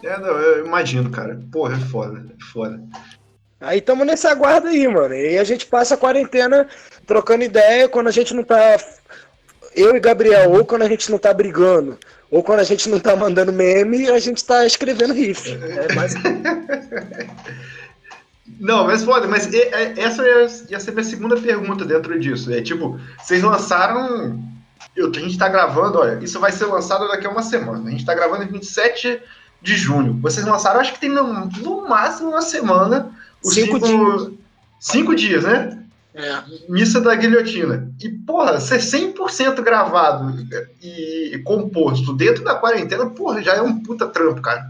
É, não, eu imagino, cara. Porra, é foda, é foda. Aí estamos nesse aguardo aí, mano. E a gente passa a quarentena trocando ideia quando a gente não tá. Eu e Gabriel, ou quando a gente não tá brigando, ou quando a gente não tá mandando meme, a gente tá escrevendo riff. É mais... Não, mas foda, mas e- essa ia, ia ser minha segunda pergunta dentro disso. É tipo, vocês lançaram. Eu, a gente tá gravando, olha, isso vai ser lançado daqui a uma semana. A gente tá gravando em 27 de junho. Vocês lançaram, acho que tem no, no máximo uma semana. Os cinco, cinco dias. Cinco dias, né? É. Missa da Guilhotina. E, porra, ser 100% gravado e composto dentro da quarentena, porra, já é um puta trampo, cara.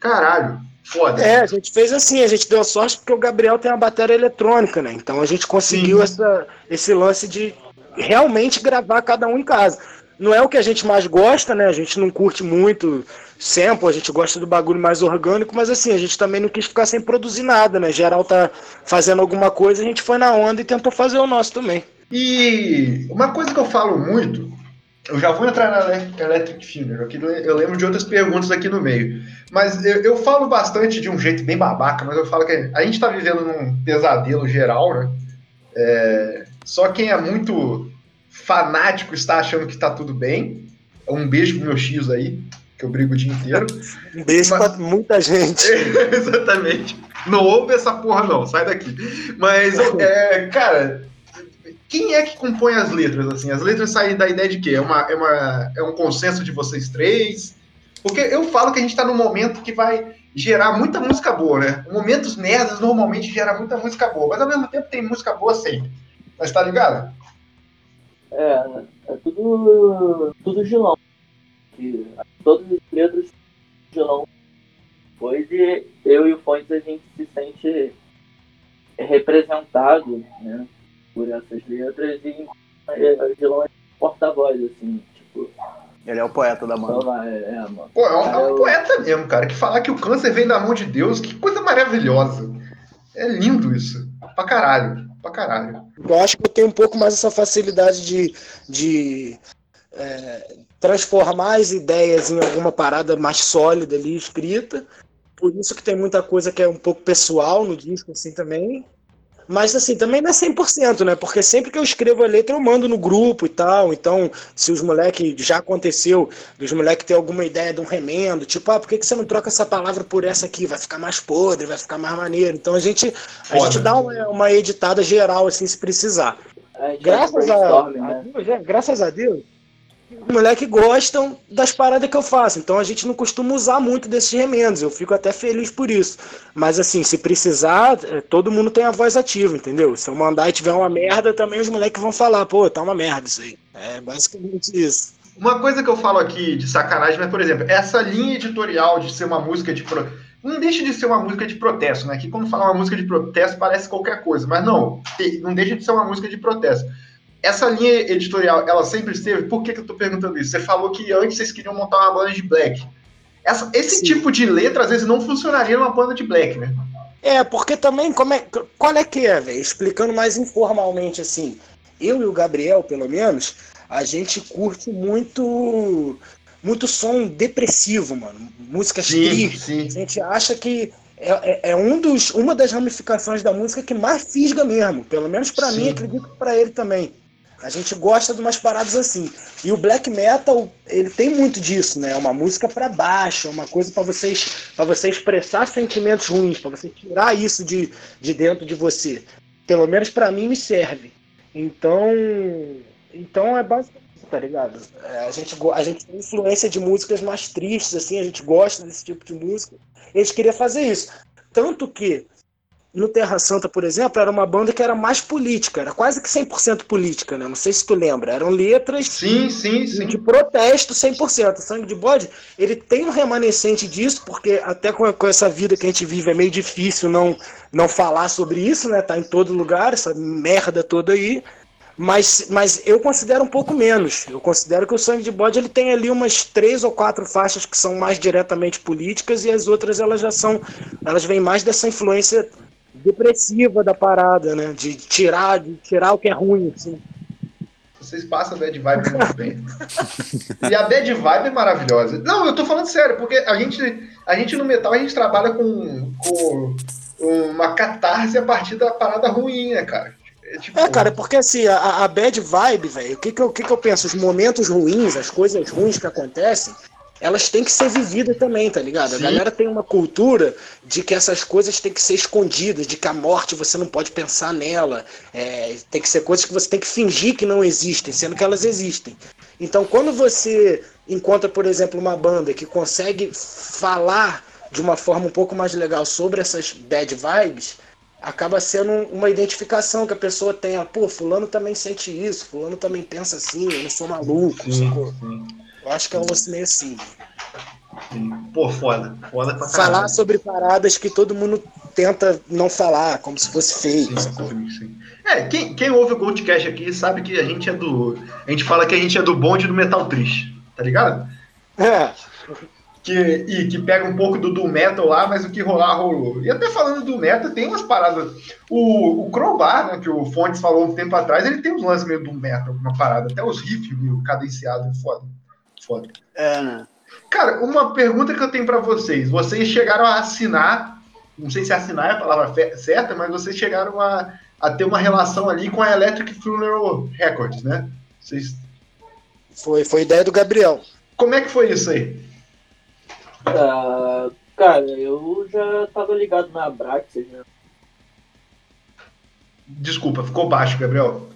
Caralho, foda. É, a gente fez assim, a gente deu sorte porque o Gabriel tem uma bateria eletrônica, né? Então a gente conseguiu essa, esse lance de realmente gravar cada um em casa. Não é o que a gente mais gosta, né? A gente não curte muito sample, a gente gosta do bagulho mais orgânico, mas assim, a gente também não quis ficar sem produzir nada, né? Geral tá fazendo alguma coisa, a gente foi na onda e tentou fazer o nosso também. E uma coisa que eu falo muito, eu já vou entrar na Electric Finger, eu lembro de outras perguntas aqui no meio, mas eu, eu falo bastante de um jeito bem babaca, mas eu falo que a gente tá vivendo num pesadelo geral, né? É, só quem é muito fanático está achando que tá tudo bem. Um beijo pro meu X aí que eu brigo o dia inteiro. Um beijo Mas... pra muita gente. Exatamente. Não ouve essa porra, não, sai daqui. Mas, é, cara, quem é que compõe as letras? Assim, as letras saem da ideia de quê? É, uma, é, uma, é um consenso de vocês três? Porque eu falo que a gente está num momento que vai gerar muita música boa, né? Momentos merdas normalmente gera muita música boa, mas ao mesmo tempo tem música boa sempre. Mas tá ligado? É, é tudo, tudo gilão que todas as letras pois e eu e o Fontes a gente se sente representado né, por essas letras e o Gelão é porta-voz, assim, tipo. Ele é o poeta da mão. É, é, mano. Pô, é um, é um poeta mesmo, cara. Que falar que o câncer vem da mão de Deus, que coisa maravilhosa. É lindo isso. Pra caralho. Pra caralho. Eu acho que eu tenho um pouco mais essa facilidade de, de é, transformar as ideias em alguma parada mais sólida ali, escrita. Por isso que tem muita coisa que é um pouco pessoal no disco, assim, também. Mas, assim, também não é 100%, né? Porque sempre que eu escrevo a letra, eu mando no grupo e tal. Então, se os moleques, já aconteceu, os moleques têm alguma ideia de um remendo, tipo, ah, por que, que você não troca essa palavra por essa aqui? Vai ficar mais podre, vai ficar mais maneiro. Então, a gente, a gente dá uma, uma editada geral, assim, se precisar. Graças a, né? a Deus, é, graças a Deus, moleque gostam das paradas que eu faço. Então a gente não costuma usar muito desses remendos. Eu fico até feliz por isso. Mas assim, se precisar, é, todo mundo tem a voz ativa, entendeu? Se eu mandar e tiver uma merda, também os moleques vão falar, pô, tá uma merda isso aí. É basicamente isso. Uma coisa que eu falo aqui de sacanagem, mas, por exemplo, essa linha editorial de ser uma música de. Pro... Não deixa de ser uma música de protesto, né? Que quando fala uma música de protesto parece qualquer coisa, mas não, não deixa de ser uma música de protesto essa linha editorial, ela sempre esteve? Por que, que eu estou perguntando isso? Você falou que antes vocês queriam montar uma banda de black. Essa, esse Sim. tipo de letra, às vezes, não funcionaria numa banda de black, né? É, porque também, como é, qual é que é, velho? Explicando mais informalmente, assim, eu e o Gabriel, pelo menos, a gente curte muito muito som depressivo, mano. Músicas sim, tristes. Sim. A gente acha que é, é, é, um dos, uma das ramificações da música que mais fisga mesmo. Pelo menos para mim, acredito que para ele também. A gente gosta de umas paradas assim. E o black metal, ele tem muito disso, né? É uma música para baixo, é uma coisa para vocês, para você expressar sentimentos ruins, para você tirar isso de, de dentro de você. Pelo menos para mim me serve. Então, então é basicamente tá ligado? É, a, gente, a gente tem influência de músicas mais tristes, assim, a gente gosta desse tipo de música. E a gente queria fazer isso. Tanto que no Terra Santa, por exemplo, era uma banda que era mais política, era quase que 100% política, né? Não sei se tu lembra. Eram letras sim, sim, sim. de protesto 100%. Sangue de Bode, ele tem um remanescente disso, porque até com, com, essa vida que a gente vive é meio difícil não, não falar sobre isso, né? Tá em todo lugar, essa merda toda aí. Mas, mas eu considero um pouco menos. Eu considero que o Sangue de Bode ele tem ali umas três ou quatro faixas que são mais diretamente políticas e as outras elas já são, elas vêm mais dessa influência depressiva da parada, né? De tirar, de tirar o que é ruim, assim. Vocês passam a bad vibe muito bem. e a bad vibe é maravilhosa. Não, eu tô falando sério, porque a gente, a gente no metal a gente trabalha com, com uma catarse a partir da parada ruim, né, cara? É, tipo... é, cara, porque assim, a, a bad vibe, velho, o que que, eu, que que eu penso? Os momentos ruins, as coisas ruins que acontecem, elas têm que ser vividas também, tá ligado? Sim. A galera tem uma cultura de que essas coisas têm que ser escondidas, de que a morte você não pode pensar nela, é, tem que ser coisas que você tem que fingir que não existem, sendo que elas existem. Então, quando você encontra, por exemplo, uma banda que consegue falar de uma forma um pouco mais legal sobre essas bad vibes, acaba sendo uma identificação que a pessoa tenha. Pô, fulano também sente isso, fulano também pensa assim, eu não sou maluco, Sim, sacou? sim, Eu acho que é um lance meio assim. sim. Pô, foda. Foda pra Falar caralho. sobre paradas que todo mundo tenta não falar, como se fosse feio, Sim, sim. É, quem, quem ouve o Goldcast aqui sabe que a gente é do. A gente fala que a gente é do bonde do metal triste, tá ligado? É, Que, e que pega um pouco do Doom Metal lá, mas o que rolar, rolou. E até falando do Metal, tem umas paradas. O, o Crowbar, né, que o Fontes falou um tempo atrás, ele tem uns lances meio Doom Metal, uma parada. Até os riffs meio cadenciados, foda. Foda. É, né? Cara, uma pergunta que eu tenho pra vocês. Vocês chegaram a assinar, não sei se assinar é a palavra certa, mas vocês chegaram a, a ter uma relação ali com a Electric Funeral Records, né? Vocês, foi, foi ideia do Gabriel. como é que foi isso aí? Ah, cara, eu já tava ligado na Abraxas, né? Desculpa, ficou baixo, Gabriel.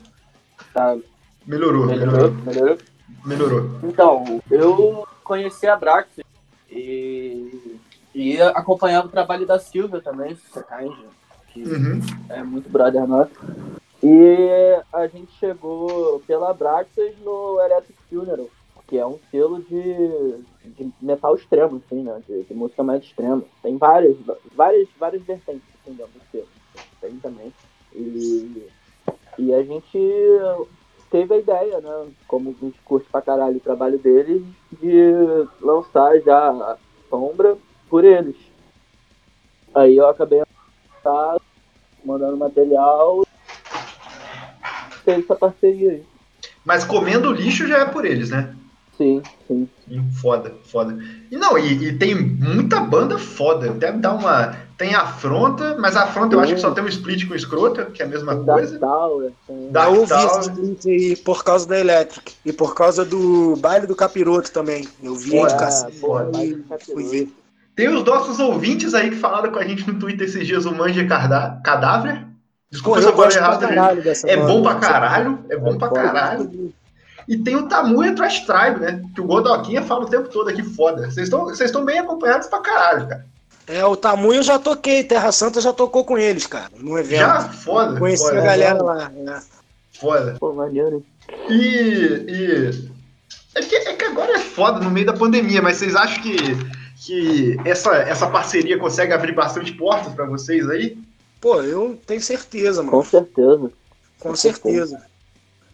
Tá, Melhorou, melhorou, melhorou, melhorou. Melhorou. Então, eu conheci a Abraxas e, e acompanhava o trabalho da Silvia também, que Uhum. é muito brother nosso. E a gente chegou pela Abraxas no Electric Funeral, que é um selo de, de metal extremo, assim, né? De, de música mais extrema. Tem várias, várias, várias vertentes assim, dentro do selo. Tem também. E, e a gente teve a ideia, né? Como a gente curte pra caralho o trabalho deles, de lançar já a sombra por eles. Aí eu acabei mandando material fez essa parceria aí. Mas comendo lixo já é por eles, né? Sim, sim. Sim, Foda, foda. E não, e, e tem muita banda foda. Deve dar uma. Tem afronta, mas a afronta eu acho que só tem um split com escrota, que é a mesma Tem coisa. Dark Tower, tem... Dark eu ouvi esse split aí por causa da Electric e por causa do baile do Capiroto também. Eu vi de É, cacete fui ver. Tem os nossos ouvintes aí que falaram com a gente no Twitter esses dias o Manja Cadáver. Pô, Desculpa se eu falei errado. É banda. bom pra caralho, é bom É pra caralho. E tem o Tamuia Trash Tribe, né? Que o Godoquinha fala o tempo todo aqui, foda. Vocês estão vocês estão bem acompanhados pra caralho, cara. É, o Tamu eu já toquei, Terra Santa já tocou com eles, cara, no evento. Já? Foda. Conheci foda, a galera lá. né? Foda. Pô, maneiro? E. e... É, que, é que agora é foda no meio da pandemia, mas vocês acham que, que essa, essa parceria consegue abrir bastante portas pra vocês aí? Pô, eu tenho certeza, mano. Com certeza. Com certeza.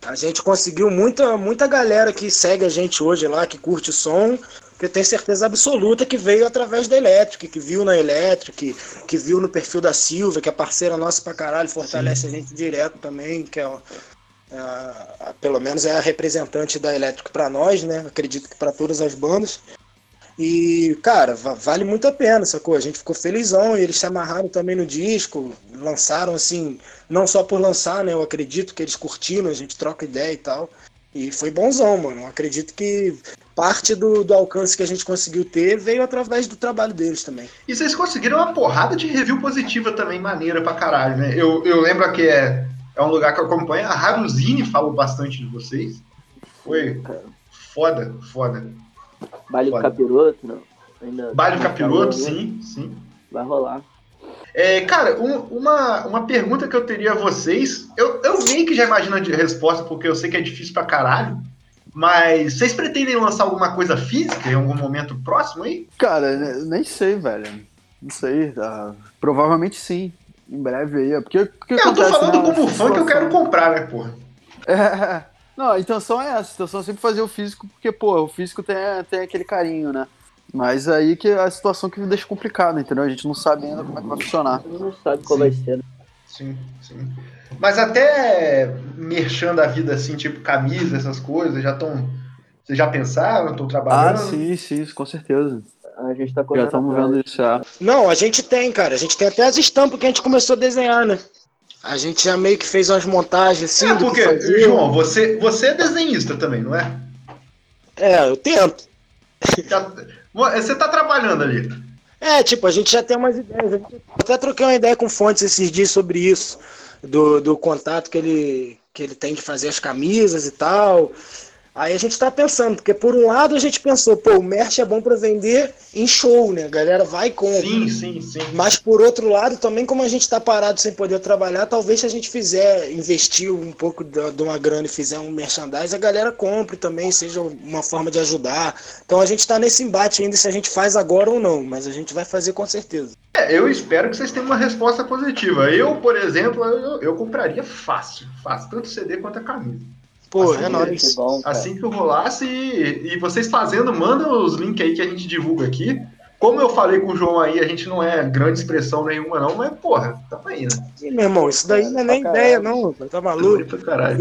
A gente conseguiu muita, muita galera que segue a gente hoje lá, que curte som, que eu tenho certeza absoluta que veio através da Electric, que viu na Electric, que viu no perfil da Silvia, que é parceira nossa pra caralho, fortalece a gente direto também, que é, é pelo menos é a representante da Electric pra nós, né? Acredito que pra todas as bandas. E, cara, va- vale muito a pena, sacou? A gente ficou felizão e eles se amarraram também no disco, lançaram assim, não só por lançar, né? Eu acredito que eles curtiram, a gente troca ideia e tal. E foi bonzão, mano. Eu acredito que parte do, do alcance que a gente conseguiu ter veio através do trabalho deles também. E vocês conseguiram uma porrada de review positiva também, maneira pra caralho, né? Eu, eu lembro que é, é um lugar que eu acompanho, a Haruzine falou bastante de vocês. Foi foda, foda. Baile do capiroto, não. Ainda Baile do Capiroto, Vai sim, sim. rolar. É, cara, um- uma, uma pergunta que eu teria a vocês, eu, eu meio que já imagino a de- resposta, porque eu sei que é difícil pra caralho, mas vocês pretendem lançar alguma coisa física em algum momento próximo aí? Cara, ne- nem sei, velho. Não sei. ah, provavelmente sim. Em breve aí. Porque, porque É, eu tô falando né, como fã que eu quero comprar, né, porra? É, não, a intenção é essa. A intenção é sempre fazer o físico, porque, pô, o físico tem, tem aquele carinho, né? Mas aí que é a situação que deixa complicada, entendeu? A gente não sabe ainda como é que vai funcionar. A gente não sabe qual Sim. vai ser. né? Sim, sim. Mas até merchando a vida assim, tipo camisa, essas coisas, já estão. Vocês já pensaram? Estão Ah, trabalhando? sim, sim, isso, com certeza. A gente tá Já estamos vendo isso já. Não, a gente tem, cara. A gente tem até as estampas que a gente começou a desenhar, né? A gente já meio que fez umas montagens assim É, porque. João, você, você é desenhista também, não é? É, eu tento. Você tá trabalhando ali. É, tipo, a gente já tem umas ideias. A gente até troquei uma ideia com Fontes esses dias sobre isso, do, do contato que ele, que ele tem de fazer as camisas e tal. Aí a gente tá pensando, porque por um lado a gente pensou, pô, o merch é bom para vender em show, né? A galera vai com. Sim, sim, sim. Mas por outro lado, também como a gente tá parado sem poder trabalhar, talvez se a gente fizer, investir um pouco de, uma grana e fizer um merchandise, a galera compre também, seja uma forma de ajudar. Então a gente tá nesse embate ainda se a gente faz agora ou não, mas a gente vai fazer com certeza. É, eu espero que vocês tenham uma resposta positiva. Eu, por exemplo, eu, eu compraria fácil, fácil, tanto CD quanto a camisa. Pô, Assim é que- nóis. bom, cara. Assim que eu rolasse e, e vocês fazendo, manda os links aí que a gente divulga aqui. Como eu falei com o João aí, a gente não é grande expressão nenhuma, não, mas porra, tamo aí, né? Ih, meu irmão, isso daí não é nem ideia, não. Tá maluco?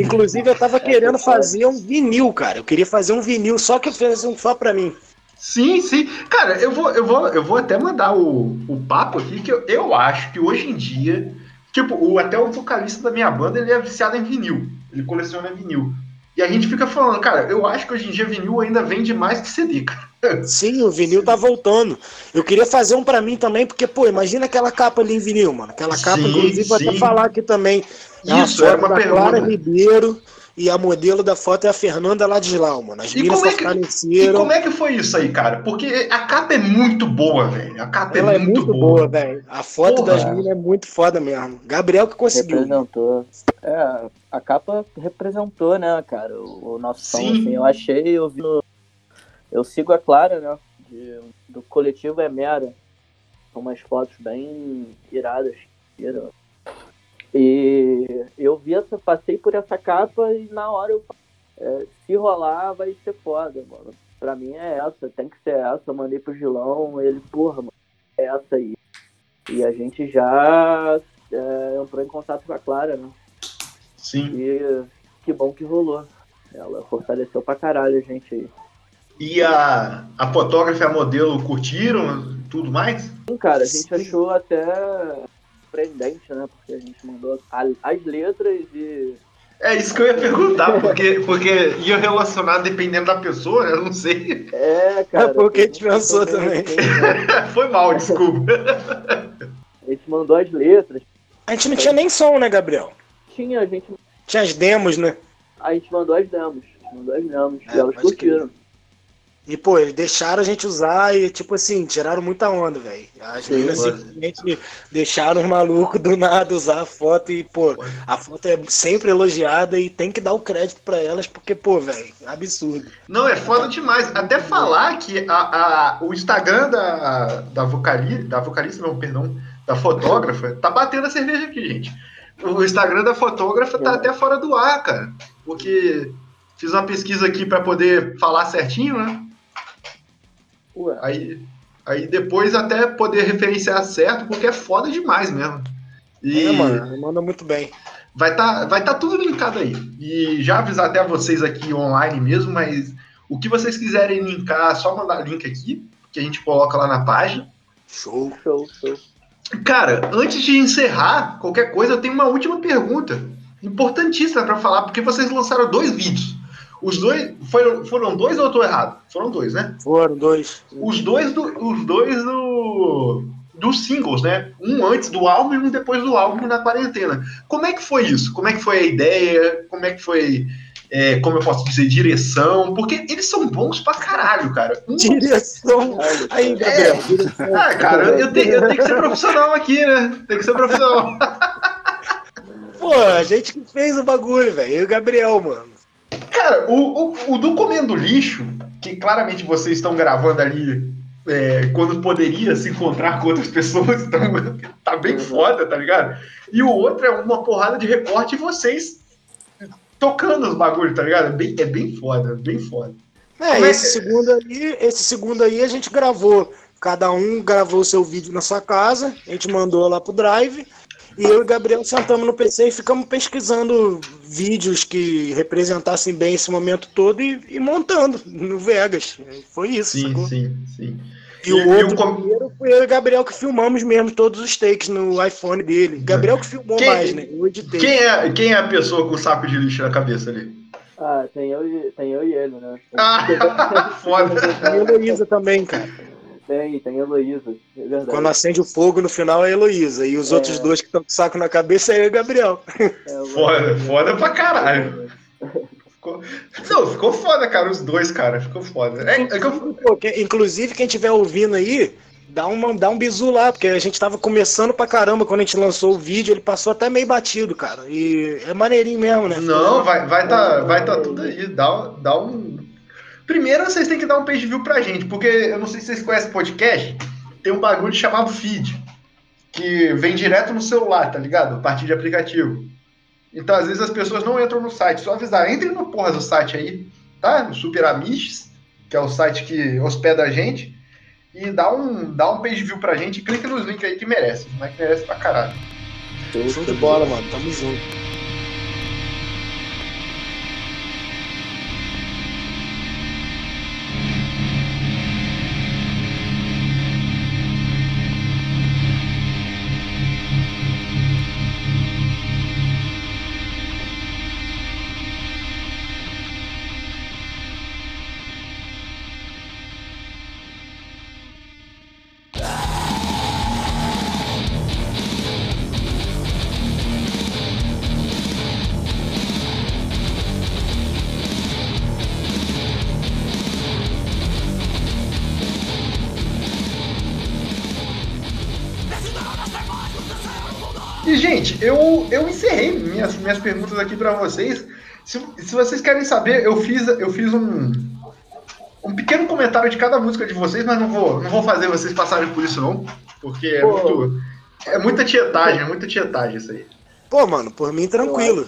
Inclusive, eu tava querendo fazer um vinil, cara. Eu queria fazer um vinil, só que eu fiz um só pra mim. Sim, sim. Cara, eu vou, eu vou, eu vou até mandar o, o papo aqui, que eu, eu acho que hoje em dia, tipo, o, até o vocalista da minha banda, ele é viciado em vinil. Ele coleciona vinil. E a gente fica falando, cara, eu acho que hoje em dia vinil ainda vende mais que CD, cara. Sim, o vinil tá voltando. Eu queria fazer um pra mim também, porque, pô, imagina aquela capa ali em vinil, mano. Aquela capa, Sim, inclusive, vou até sim. falar aqui também. É uma Isso, era uma da Clara pergunta. Ribeiro e a modelo da foto é a Fernanda Ladislau, mano. As E minas como é que- E como é que foi isso aí, cara? Porque a capa é muito boa, velho. A capa Ela é muito, boa. velho. A foto Porra. das minas é muito foda mesmo. Gabriel que conseguiu. Representou. É, a capa representou, né, cara, o, o nosso som, Sim. assim, eu achei, eu vi no- Eu sigo a Clara, né, de- do coletivo Emera, com umas fotos bem iradas. ira- E eu vi essa, passei por essa capa e na hora eu é, se rolar vai ser foda, mano. Pra mim é essa, tem que ser essa. Eu mandei pro Gilão, ele, porra, mano, é essa aí. E a gente já é, entrou em contato com a Clara, né? Sim. E que bom que rolou. Ela fortaleceu pra caralho a gente aí. E a, a fotógrafa e a modelo curtiram tudo mais? Sim, cara, a gente Sim. achou até surpreendente, né? Porque a gente mandou a- as letras e. É isso que eu ia perguntar, porque, porque ia relacionar dependendo da pessoa, né? Eu não sei. É, cara. foi o que a gente pensou também. assim, né? Foi mal, desculpa. A gente mandou as letras. A gente não tinha nem som, né, Gabriel? Tinha, a gente, Tinha as demos, né? a gente mandou as demos. A gente mandou as demos. É, e elas pode crer. E, pô, eles deixaram a gente usar e, tipo assim, tiraram muita onda, velho. As meninas simplesmente deixaram os malucos do nada usar a foto e, pô, a foto é sempre elogiada e tem que dar o crédito pra elas, porque, pô, velho, absurdo. Não, é foda demais. Até falar que a, a- o Instagram da, da, vocali, da vocalista, não, perdão, da fotógrafa, tá batendo a cerveja aqui, gente. O Instagram da fotógrafa tá até fora do ar, cara. Porque fiz uma pesquisa aqui pra poder falar certinho, né? Ué, Aí, aí depois até poder referenciar certo, porque é foda demais mesmo. E É, mano, manda muito bem. vai estar vai tá tudo linkado aí. E já avisar até vocês aqui online mesmo, mas o que vocês quiserem linkar, é só mandar link aqui, que a gente coloca lá na página. Show. show, show. Cara, antes de encerrar qualquer coisa, eu tenho uma última pergunta. Importantíssima para falar, porque vocês lançaram dois vídeos. Os dois. Foram, foram dois ou eu tô errado? Foram dois, né? Foram dois. Os dois do. Os dois do. Dos singles, né? Um antes do álbum e um depois do álbum na quarentena. Como é que foi isso? Como é que foi a ideia? Como é que foi. é, como eu posso dizer, direção? Porque eles são bons pra caralho, cara. Um- Direção. Gabriel, direção. Ah, cara, eu tenho, eu tenho que ser profissional aqui, né? Tem que ser profissional. Pô, a gente que fez o bagulho, velho. E o Gabriel, mano. Cara, o, o, o do Comendo Lixo, que claramente vocês estão gravando ali é, quando poderia se encontrar com outras pessoas, então tá bem foda, tá ligado? E o outro é uma porrada de recorte e vocês tocando os bagulhos, tá ligado? É bem, é bem foda, bem foda. É, é esse que- segundo aí, esse segundo aí a gente gravou. Cada um gravou o seu vídeo na sua casa, a gente mandou lá pro Drive. E eu e o Gabriel sentamos no PC e ficamos pesquisando vídeos que representassem bem esse momento todo e, e montando no Vegas. Foi isso. sacou? sim, sim. E, o E- e outro o com- primeiro foi eu e o Gabriel que filmamos mesmo todos os takes no iPhone dele. Gabriel que filmou Quem- mais, né? Eu editei. Quem é, quem é a pessoa com o saco de lixo na cabeça ali? Ah, tem eu, e, tem eu e ele, né? Ah, foda. E a Heloísa também, cara. Tem, tem Heloísa, é verdade. Quando acende o fogo no final é a Heloísa. E os É. outros dois que estão com o saco na cabeça é eu e o Gabriel. É, Foda, foda pra caralho. Ficou... Não, ficou foda, cara, os dois, cara. Ficou foda. É, é que eu... Pô, que- inclusive, quem estiver ouvindo aí, dá, uma, dá um bisu lá, porque a gente tava começando pra caramba quando a gente lançou o vídeo, ele passou até meio batido, cara. E é maneirinho mesmo, né? Não, vai, vai tá, vai tá tudo aí. Dá, dá um. Primeiro vocês têm que dar um page view pra gente, porque eu não sei se vocês conhecem podcast, tem um bagulho chamado feed, que vem direto no celular, tá ligado? A partir de aplicativo. Então, às vezes, as pessoas não entram no site. Só avisar, entrem no porra do site aí, tá? No Super Amish, que é o site que hospeda a gente. E dá um, dá um page view pra gente e clica nos links aí que merece. Mas que merece pra caralho. Show de bola, mano. Tamo junto. Minhas, perguntas aqui pra vocês. Se, se vocês querem saber, eu fiz, eu fiz um, um pequeno comentário de cada música de vocês, mas não vou, não vou fazer vocês passarem por isso, não. Porque é, Pô. muito, é muita tietagem, é muita tietagem isso aí. Pô, mano, por mim tranquilo.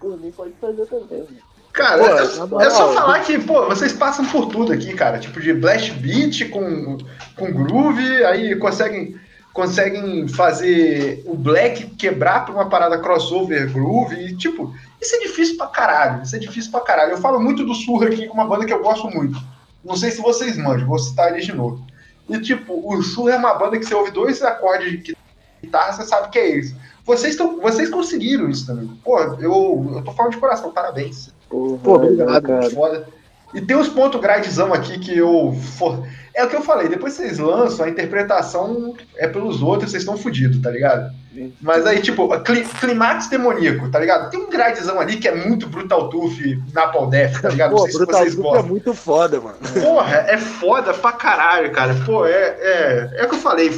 Por mim pode fazer também. Cara, Pô, é, é só falar que, pô, vocês passam por tudo aqui, cara. Tipo de blast beat com, com groove, aí conseguem, conseguem fazer o black quebrar pra uma parada crossover groove. E, tipo, isso é difícil pra caralho. Isso é difícil pra caralho. Eu falo muito do Surra aqui, com uma banda que eu gosto muito. Não sei se vocês manjam, vou citar eles de novo. E, tipo, o Surra é uma banda que você ouve dois acordes de guitarra, você sabe que é isso. Vocês, tão, vocês conseguiram isso também. Pô, eu, eu tô falando de coração, parabéns. Porra, Pô, obrigado, cara. Foda. E tem uns pontos gradezão aqui que eu. For... É o que eu falei, depois vocês lançam, a interpretação é pelos outros, vocês estão fodidos, tá ligado? Mas aí, tipo, cli climax demoníaco, tá ligado? Tem um gradezão ali que é muito Brutal Tooth na Death, tá ligado? Não Pô, sei se Brutal vocês Truth é gostam. muito foda, mano. Porra, é foda pra caralho, cara. Pô, é, é, é o que eu falei.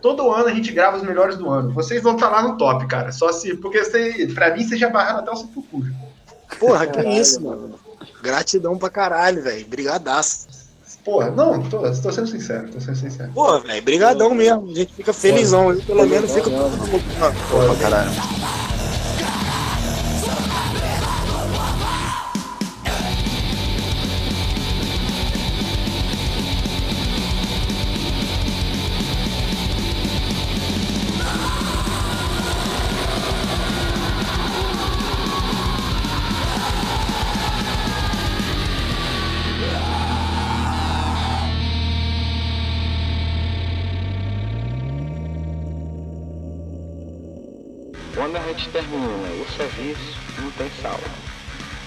Todo ano a gente grava os melhores do ano. Vocês vão estar lá no top, cara. Só se. Porque você, pra mim, vocês já barraram até o sepulcro. Porra, que Caralho, isso, mano. Gratidão pra caralho, velho. Brigadaço. Porra, não, tô, tô sendo sincero, tô sendo sincero. Pô, velho, brigadão mesmo. A gente fica felizão. Eu, pelo menos, fico todo mundo. mano. Pô, caralho.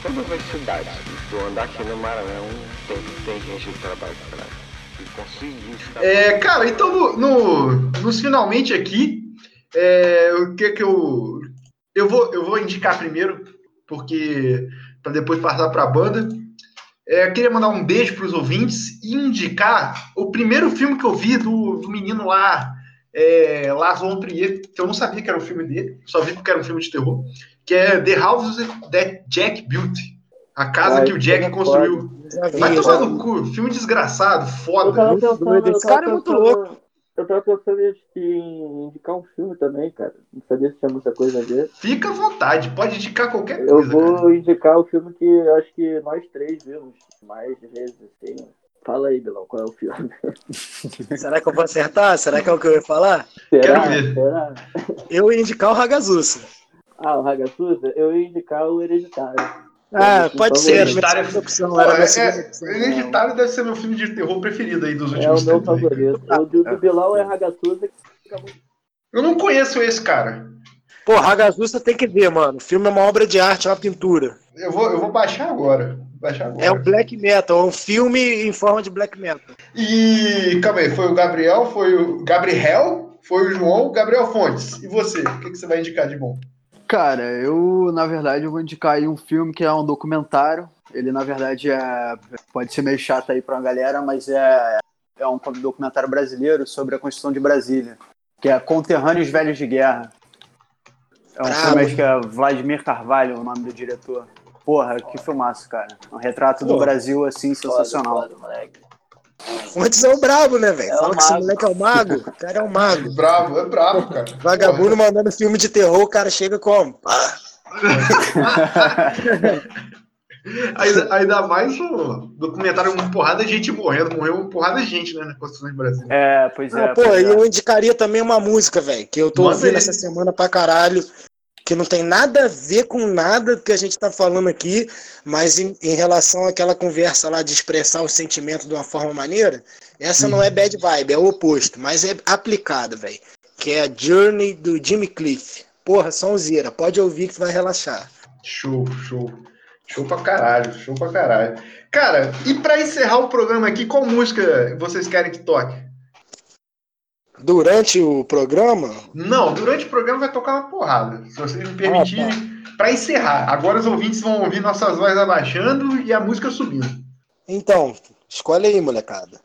Todas as cidades que tu andar aqui no Maranhão tem, tem gente de trabalho pra conseguir É, cara, então no, no- nos finalmente aqui, é, o que que eu eu vou eu vou indicar primeiro, porque para depois passar para a banda. É, eu queria mandar um beijo para os ouvintes e indicar o primeiro filme que eu vi do, do menino lá, é, Lars von Trier, que eu não sabia que era o filme dele, só vi porque era um filme de terror, que é The House That Jack Built, a casa Ah, que o Jack é construiu. Vai tomar no cu, filme desgraçado, Eu foda. pensando, eu Esse cara é muito pensando- Eu tava pensando em indicar um filme também, cara. Não sabia se tinha muita coisa a ver. Fica à vontade, pode indicar qualquer Eu coisa. vou cara. indicar o filme que eu acho que nós três vimos mais vezes, assim. Fala aí, Bilão, qual é o filme? Será que eu vou acertar? Será que é o que eu ia falar? Será? Quero ver. Será? Eu ia indicar o Hagazusa. Ah, o Ragasusa? Eu ia indicar o Hereditário. Ah, pode ser, Hereditário- segunda opção. Pô, Era é, é, opção. Hereditário deve ser meu filme de terror preferido aí dos É o últimos meu tempos. aí. favorito. O do, do Bilão é muito Eu não conheço esse cara. Pô, Hagazusa tem que ver, mano. O filme é uma obra de arte, é uma pintura. Eu vou, eu vou baixar agora. Baixar agora. É um black metal, é um filme em forma de black metal. E calma aí, foi o Gabriel, foi o Gabriel, foi o João, Gabriel Fontes. E você? O que, que você vai indicar de bom? Cara, eu, na verdade, eu vou indicar aí um filme que é um documentário. Ele, na verdade, é, pode ser meio chato aí pra uma galera, mas é, é um documentário brasileiro sobre a Constituição de Brasília, que é Conterrâneos Velhos de Guerra. É um Bravo. filme acho que é Vladimir Carvalho, o nome do diretor. Porra, que filmaço, cara. Um retrato do. Brasil, assim, sensacional. Foda, foda, moleque. Fontes é o brabo, né, velho? É Fala que esse moleque é o mago. O cara é um mago. Bravo, é bravo, cara. Vagabundo mandando filme de terror, o cara chega como? Ah, Ainda, ainda mais o documentário uma porrada de gente morrendo. Morreu uma porrada de gente, né, na Constituição de Brasil. É, pois é. Ah, pô, pois e é. eu indicaria também uma música, velho, que eu tô Manda ouvindo aí. essa semana pra caralho, que não tem nada a ver com nada que a gente tá falando aqui, mas em, em relação àquela conversa lá de expressar o sentimento de uma forma maneira, essa não é bad vibe, é o oposto, mas é aplicada, velho. Que é a Journey do Jimmy Cliff. Porra, sonzeira, pode ouvir que vai relaxar. Show, show. Show pra caralho, show pra caralho. Cara, e pra encerrar o programa aqui, qual música vocês querem que toque? Durante o programa, Não, durante o programa vai tocar uma porrada. Se vocês me permitirem, pra encerrar. Agora os ouvintes vão ouvir nossas vozes abaixando e a música subindo. então, escolhe aí, molecada.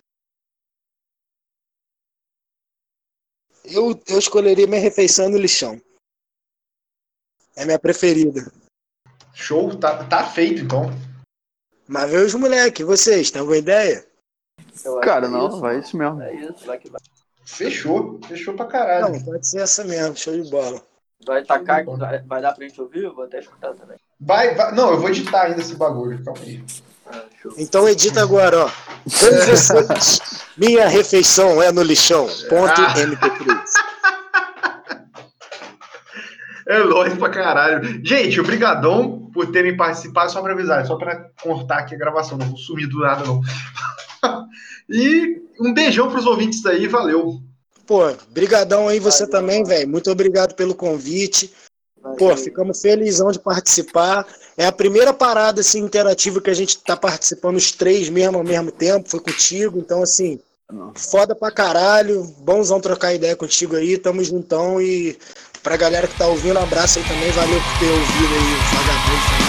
Eu, eu escolheria minha refeição no lixão. É minha preferida. Show, tá, tá feito então. Mas vê os moleques, vocês, tem alguma ideia? Cara, é não, isso, vai isso mesmo. É isso, vai que vai. Fechou, fechou pra caralho. Não, pode ser essa mesmo, show de bola. Vai tacar, vai, vai dar pra gente ouvir? Eu vou até escutar também. Vai, vai, não, eu vou editar ainda esse bagulho, calma aí. Ah. Então edita agora, ó. Vocês, minha refeição é no lixão. Ponto Ah. MP3. É nóis pra caralho. Gente, obrigadão por terem participado, só pra avisar, só pra cortar aqui a gravação, não vou sumir do nada não. E um beijão pros ouvintes aí, valeu. Pô, brigadão aí você Valeu, também, velho. Muito obrigado pelo convite. Pô, Valeu. ficamos felizão de participar. É a primeira parada assim interativa que a gente tá participando os três mesmo ao mesmo tempo, foi contigo. Então assim, foda pra caralho. Bonzão trocar ideia contigo aí. Tamo juntão e pra galera que tá ouvindo, um abraço aí também. Valeu por ter ouvido aí o vagabundo.